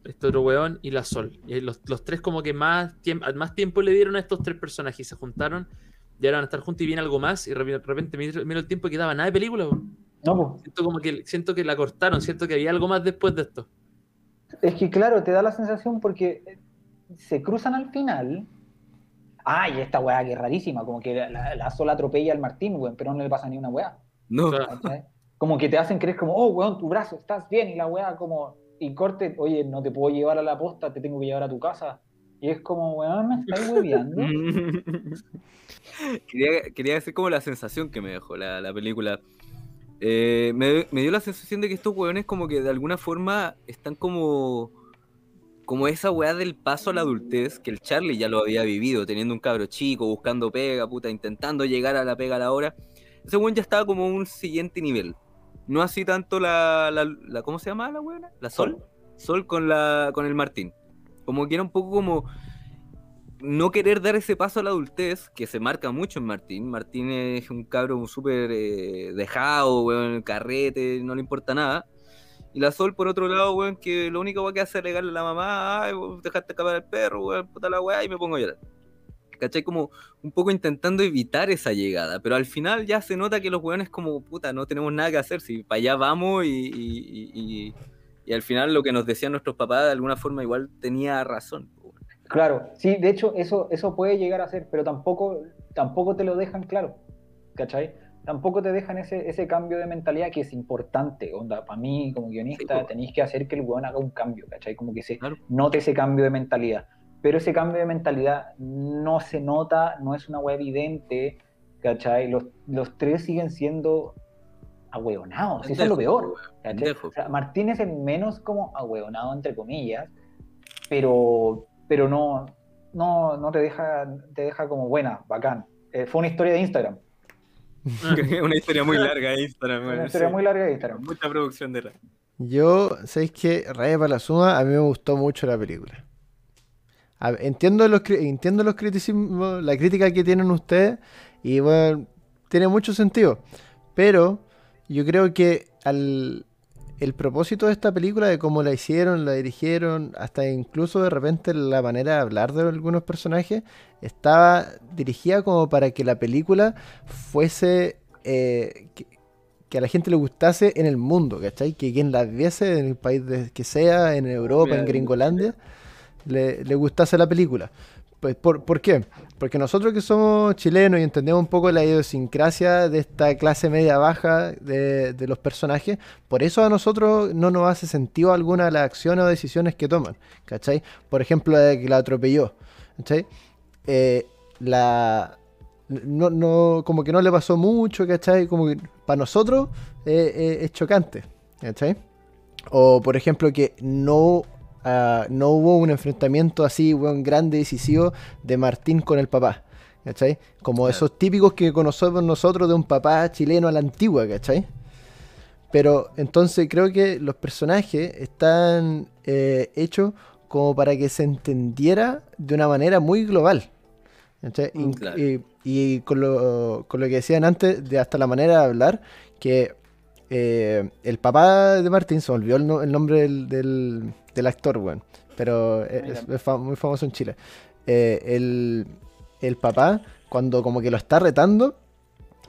Speaker 3: Este otro weón y la Sol. Y los, los tres como que más, tiemp- más tiempo le dieron a estos tres personajes y se juntaron. Y ahora van a estar juntos y viene algo más. Y de repente- miro, miro el tiempo y quedaba nada de película. weón.
Speaker 4: No, pues,
Speaker 3: Siento como que, siento que la cortaron, siento que había algo más después de esto.
Speaker 4: Es que claro, te da la sensación porque eh, se cruzan al final. Ay, esta weá que es rarísima, como que la, la, la sola atropella al Martín, weón, pero no le pasa ni una weá.
Speaker 1: No.
Speaker 4: Como que te hacen creer como, oh, weón, tu brazo, estás bien, y la weá como, y corte, oye, no te puedo llevar a la posta, te tengo que llevar a tu casa. Y es como, weón, me estáis hueveando.
Speaker 1: quería, decir como la sensación que me dejó la, la película. Eh, me, me dio la sensación de que estos weones como que de alguna forma están como... Como esa weá del paso a la adultez, que el Charlie ya lo había vivido, teniendo un cabro chico, buscando pega, puta, intentando llegar a la pega a la hora. Ese weón ya estaba como un siguiente nivel. No así tanto la, la, la- ¿cómo se llama la weona? ¿La Sol? Sol con la con el Martín. Como que era un poco como no querer dar ese paso a la adultez, que se marca mucho en Martín. Martín es un cabro súper eh, dejado, weón, carrete, no le importa nada. Y la Sol, por otro lado, weón, que lo único que hace es alegarle a la mamá, ay, dejaste escapar al perro, weón, puta la weá, y me pongo a llorar. ¿Cachai? Como un poco intentando evitar esa llegada, pero al final ya se nota que los weones como, puta, no tenemos nada que hacer, si para allá vamos y, y, y- y- y al final lo que nos decían nuestros papás de alguna forma igual tenía razón.
Speaker 4: Claro, sí, de hecho, eso, eso puede llegar a ser, pero tampoco, tampoco te lo dejan claro, ¿cachai? Tampoco te dejan ese, ese cambio de mentalidad que es importante, onda, para mí como guionista
Speaker 1: Sí,
Speaker 4: tenéis que hacer que el weón haga un cambio, ¿cachai? Como que se
Speaker 1: Claro.
Speaker 4: note ese cambio de mentalidad, pero ese cambio de mentalidad no se nota, no es una web evidente, ¿cachai? Los, los tres siguen siendo ahueonados, eso es lo peor,
Speaker 1: weón,
Speaker 4: ¿cachai?
Speaker 1: pendejos.
Speaker 4: O sea, Martín es menos como ahueonado, entre comillas, pero, pero no, no, no te deja, te deja como buena, bacán. Eh, fue una historia de Instagram,
Speaker 1: una historia muy larga de Instagram,
Speaker 4: una historia
Speaker 1: sí.
Speaker 4: muy larga de Instagram.
Speaker 1: Mucha producción de
Speaker 2: Yo, ¿sabéis que Raya para la suma? A mí me gustó mucho la película. A- entiendo los, entiendo los criticismos, la crítica que tienen ustedes, y bueno, tiene mucho sentido. Pero yo creo que al, el propósito de esta película, de cómo la hicieron, la dirigieron, hasta incluso de repente la manera de hablar de algunos personajes, estaba dirigida como para que la película fuese. eh, que, que a la gente le gustase en el mundo, ¿cachai? Que quien la viese en el país de- que sea, en Europa, en Gringolandia, le, gustase la película. Pues, ¿por, por qué? Porque nosotros que somos chilenos y entendemos un poco la idiosincrasia de esta clase media baja de, de los personajes, por eso a nosotros no nos hace sentido alguna las acciones o decisiones que toman, ¿cachai? Por ejemplo, la que la atropelló, ¿cachai? Eh, la... No, no, como que no le pasó mucho, ¿cachai? Como que para nosotros eh, eh, es chocante, ¿cachai? O por ejemplo que no, ah, no hubo un enfrentamiento así, weón, grande, decisivo de Martín con el papá, ¿cachai? Como
Speaker 1: Claro.
Speaker 2: esos típicos que conocemos nosotros de un papá chileno a la antigua, ¿cachai? Pero entonces creo que los personajes están eh, hechos como para que se entendiera de una manera muy global. ¿cachai?
Speaker 1: Mm,
Speaker 2: Y-
Speaker 1: claro.
Speaker 2: y, y con, lo, con lo que decían antes, de hasta la manera de hablar, que eh, el papá de Martín, se olvidó el, no- el nombre del, del, del actor, weón, pero es, es fa- muy famoso en Chile. Eh, el, el papá, cuando como que lo está retando,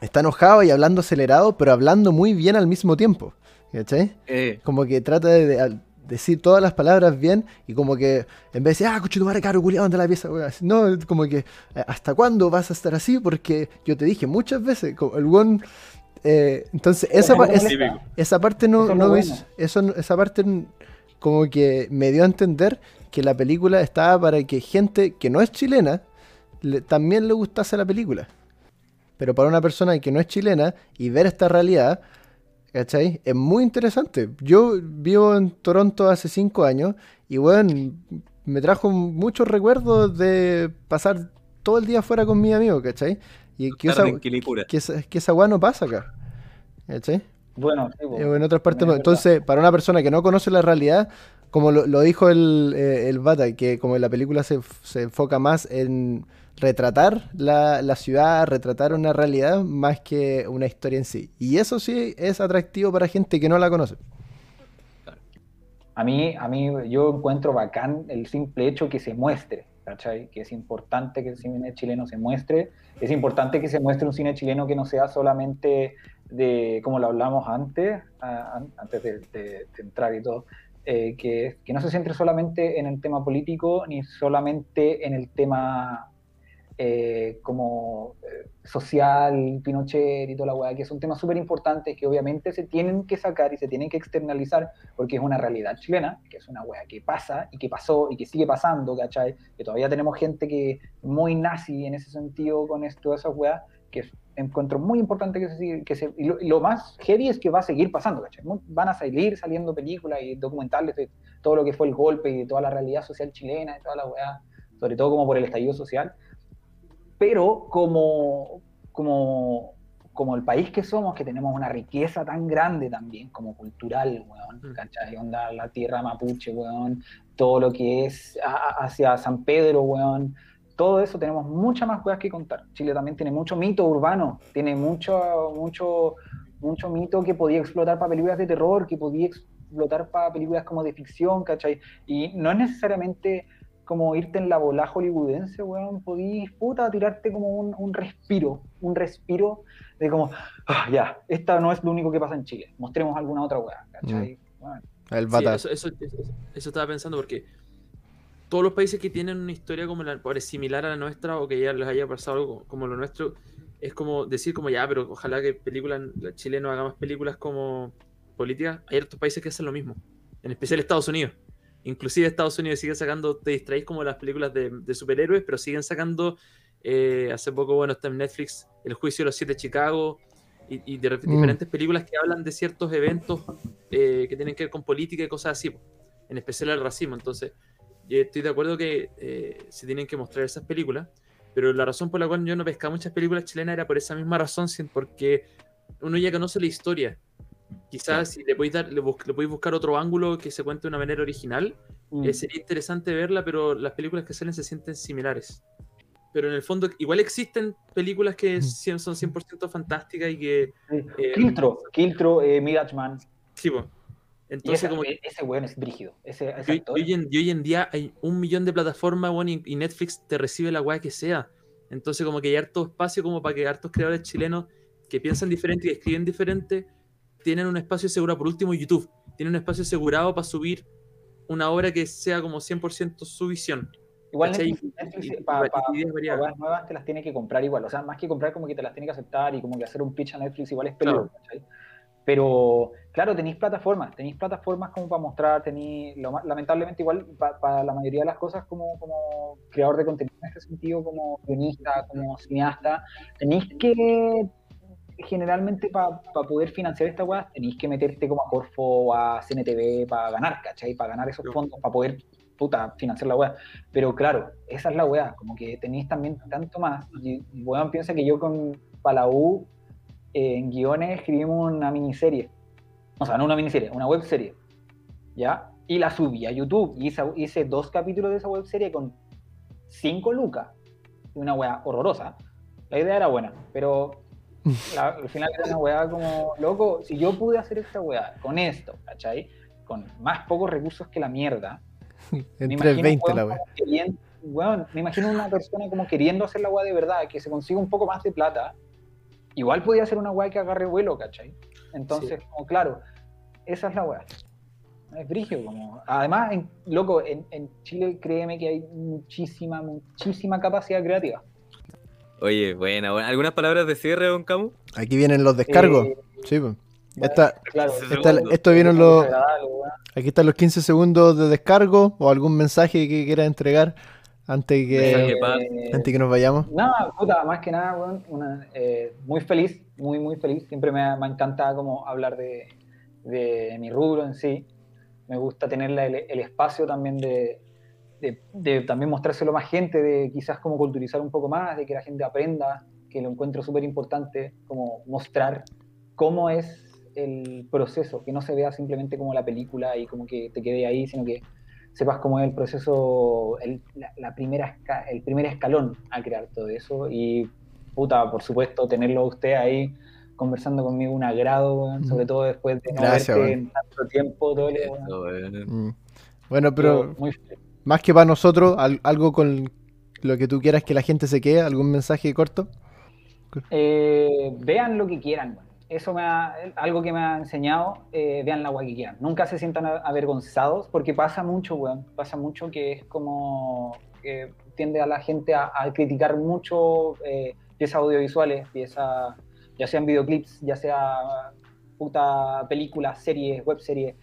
Speaker 2: está enojado y hablando acelerado, pero hablando muy bien al mismo tiempo. ¿Cachai?
Speaker 1: Eh,
Speaker 2: Como que trata de, decir todas las palabras bien y como que en vez de decir, ah, coche tu madre, caro, culiado, anda la pieza, weón", No, como que, "Eh, ¿hasta cuándo vas a estar así? Porque yo te dije muchas veces, como el one. entonces, esa, pa- esa, esa parte no,
Speaker 4: Eso es
Speaker 2: no
Speaker 4: bueno.
Speaker 2: hizo- eso no- esa parte como que me dio a entender que la película estaba para que gente que no es chilena le- también le gustase la película. Pero para una persona que no es chilena y ver esta realidad, ¿cachai? Es muy interesante. Yo vivo en Toronto hace cinco años y bueno, me trajo muchos recuerdos de pasar todo el día fuera con mis amigos, ¿cachai? Y que esa, que esa, que esa no pasa acá. ¿Cachai?
Speaker 4: Bueno, sí, po.
Speaker 2: Eh, en otras partes.
Speaker 4: Es
Speaker 2: no. Entonces, para una persona que no conoce la realidad, como lo, lo dijo el, eh, el Bata, que como la película se, se enfoca más en retratar la, la ciudad, retratar una realidad, más que una historia en sí. Y eso sí es atractivo para gente que no la conoce.
Speaker 4: A mí, a mí yo encuentro bacán el simple hecho que se muestre, ¿cachai? Que es importante que el cine chileno se muestre. Es importante que se muestre un cine chileno que no sea solamente de, como lo hablamos antes, a- an- antes de, entrar y todo, eh, que, que no se centre solamente en el tema político ni solamente en el tema eh, como eh, social, Pinochet y toda la weá, que son temas súper importantes que obviamente se tienen que sacar y se tienen que externalizar porque es una realidad chilena, que es una weá que pasa y que pasó y que sigue pasando, ¿cachai? Que todavía tenemos gente que muy nazi en ese sentido con esto, esas weas, que encuentro muy importante que se que se, y lo, y lo más heavy es que va a seguir pasando, ¿cachai? Van a seguir saliendo películas y documentales de todo lo que fue el golpe y de toda la realidad social chilena y toda la weá, sobre todo como por el estallido social, pero como, como, como el país que somos, que tenemos una riqueza tan grande también, como cultural, weón,
Speaker 3: Mm.
Speaker 4: ¿cachai? Onda, la tierra mapuche, weón, todo lo que es a- hacia San Pedro, weón, todo eso tenemos muchas más cosas que contar. Chile también tiene mucho mito urbano, tiene mucho, mucho, mucho mito que podía explotar para películas de terror, que podía explotar para películas como de ficción, ¿cachai? Y no es necesariamente como irte en la bola hollywoodense, weón, podís, puta, tirarte como un, un respiro, un respiro de como, "Ah, ya, esta no es lo único que pasa en Chile, mostremos alguna otra weá, ¿cachai? Bueno,
Speaker 2: El
Speaker 3: Sí, eso, eso, eso- eso estaba pensando porque todos los países que tienen una historia como la, similar a la nuestra o que ya les haya pasado algo como lo nuestro, es como decir como ya, pero ojalá que películas, la chileno haga más películas como políticas. Hay otros países que hacen lo mismo, en especial Estados Unidos. Inclusive Estados Unidos sigue sacando, te distraéis como las películas de, de superhéroes, pero siguen sacando, eh, hace poco, bueno, está en Netflix, El Juicio de los Siete de Chicago, y, y de
Speaker 2: Mm.
Speaker 3: diferentes películas que hablan de ciertos eventos eh, que tienen que ver con política y cosas así, en especial el racismo. Entonces, yo estoy de acuerdo que eh, se tienen que mostrar esas películas, pero la razón por la cual yo no pescaba muchas películas chilenas era por esa misma razón, porque uno ya conoce la historia. Quizás si le podéis, dar, le, bus- le podéis buscar otro ángulo que se cuente de una manera original, eh, sería interesante verla, pero las películas que salen se sienten similares. Pero en el fondo, igual existen películas que sí son 100% fantásticas y que.
Speaker 4: Sí.
Speaker 3: eh,
Speaker 4: Kiltro, Kiltro, eh, Mirachman,
Speaker 3: Sí, po. Entonces,
Speaker 4: ese,
Speaker 3: como
Speaker 4: e- ese weón es brígido, ese, ese
Speaker 3: Y, y hoy en, y hoy en día hay un millón de plataformas, weón, y, y Netflix te recibe la weá que sea. Entonces, como que hay harto espacio como para que hartos creadores chilenos que piensan diferente y que escriben diferente tienen un espacio asegurado. Por último, YouTube tiene un espacio asegurado para subir una obra que sea como 100% su visión.
Speaker 4: Igual
Speaker 3: y-
Speaker 4: pa- pa- nuevas te las tiene que comprar igual. O sea, más que comprar, como que te las tiene que aceptar y como que hacer un pitch a Netflix igual es peludo. ¿cachai? Pero, claro, tenéis plataformas, tenéis plataformas como para mostrar, tenéis, lamentablemente igual para la mayoría de las cosas como, como creador de contenido en este sentido, como guionista, como cineasta, tenéis que, generalmente para poder financiar esta weá, tenéis que meterte como a Corfo o a CNTV para ganar, ¿cachai? Para ganar esos fondos, para poder, puta, financiar la weá. Pero claro, esa es la weá, como que tenéis también tanto más. Y, y, weón, piensa que yo con Palau eh, en guiones escribimos una miniserie. O sea, no una miniserie, una webserie. ¿Ya? y la subí a YouTube. Y hice, hice dos capítulos de esa webserie con 5 lucas. Una weá horrorosa. La idea era buena, pero la- al final era una weá como, loco, si yo pude hacer esta weá con esto, ¿cachai? Con más pocos recursos que la mierda.
Speaker 2: En
Speaker 4: me imagino,
Speaker 2: 320
Speaker 4: weón,
Speaker 2: la
Speaker 4: weón, me imagino una persona como queriendo hacer la weá de verdad, que se consiga un poco más de plata. Igual podía hacer una weá que agarre vuelo, ¿cachai? Entonces, como claro, esa es la weá. Es brigio, como. Además, en- loco, en, en Chile créeme que hay muchísima, muchísima capacidad creativa.
Speaker 1: Oye, buena, buena. ¿Algunas palabras de cierre, Don Camu?
Speaker 2: Aquí vienen los descargos.
Speaker 4: Eh,
Speaker 2: Sí, pues. Esta-
Speaker 4: claro,
Speaker 2: esta-
Speaker 1: Segundo.
Speaker 2: esto vienen los, aquí están los 15 segundos de descargo o algún mensaje que quieras entregar antes que.
Speaker 4: Eh,
Speaker 2: antes que nos vayamos.
Speaker 4: Nada, puta, más que nada, weón, una, eh, muy feliz, muy, muy feliz. Siempre me, me encanta como hablar de, de mi rubro en sí. Me gusta tener la- el, el espacio también de, de, de también mostrárselo a más gente, de quizás como culturizar un poco más, de que la gente aprenda, que lo encuentro súper importante, como mostrar cómo es el proceso, que no se vea simplemente como la película y como que te quede ahí, sino que sepas cómo es el proceso, el, la, la primera el primer escalón a crear todo eso. Y, puta, por supuesto, tenerlo a usted ahí conversando conmigo un agrado,
Speaker 2: Mm.
Speaker 4: sobre todo después de no
Speaker 2: Gracias,
Speaker 4: verte en tanto tiempo. Todo el- weón.
Speaker 2: Mm. Bueno, pero
Speaker 4: muy
Speaker 2: más que para nosotros, al- algo con lo que tú quieras que la gente se quede, algún mensaje corto.
Speaker 4: Eh, vean lo que quieran, weón. Eso me ha, algo que me ha enseñado, eh, vean la que quieran. Nunca se sientan avergonzados porque pasa mucho, weón. Pasa mucho que es como que tiende a la gente a, a criticar mucho eh, piezas audiovisuales, piezas, ya sean videoclips, ya sea puta películas, series, web series.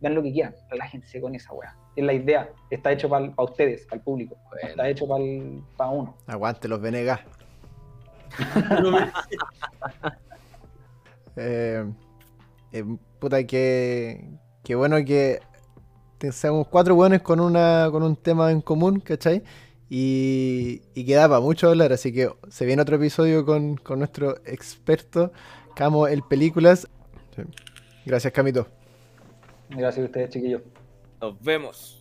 Speaker 4: Vean lo que quieran, relájense con esa weá. Es la idea. Está hecho para ustedes, para el público.
Speaker 1: Bueno.
Speaker 4: está hecho para uno.
Speaker 2: Aguante los Venegas. Eh, eh, puta, que, que bueno que seamos cuatro buenos con, una, con un tema en común, ¿cachai? Y, y que da para mucho hablar, así que se viene otro episodio con, con nuestro experto, Camo el Películas. Sí. Gracias, Camito.
Speaker 4: Gracias a ustedes, chiquillos.
Speaker 1: Nos vemos.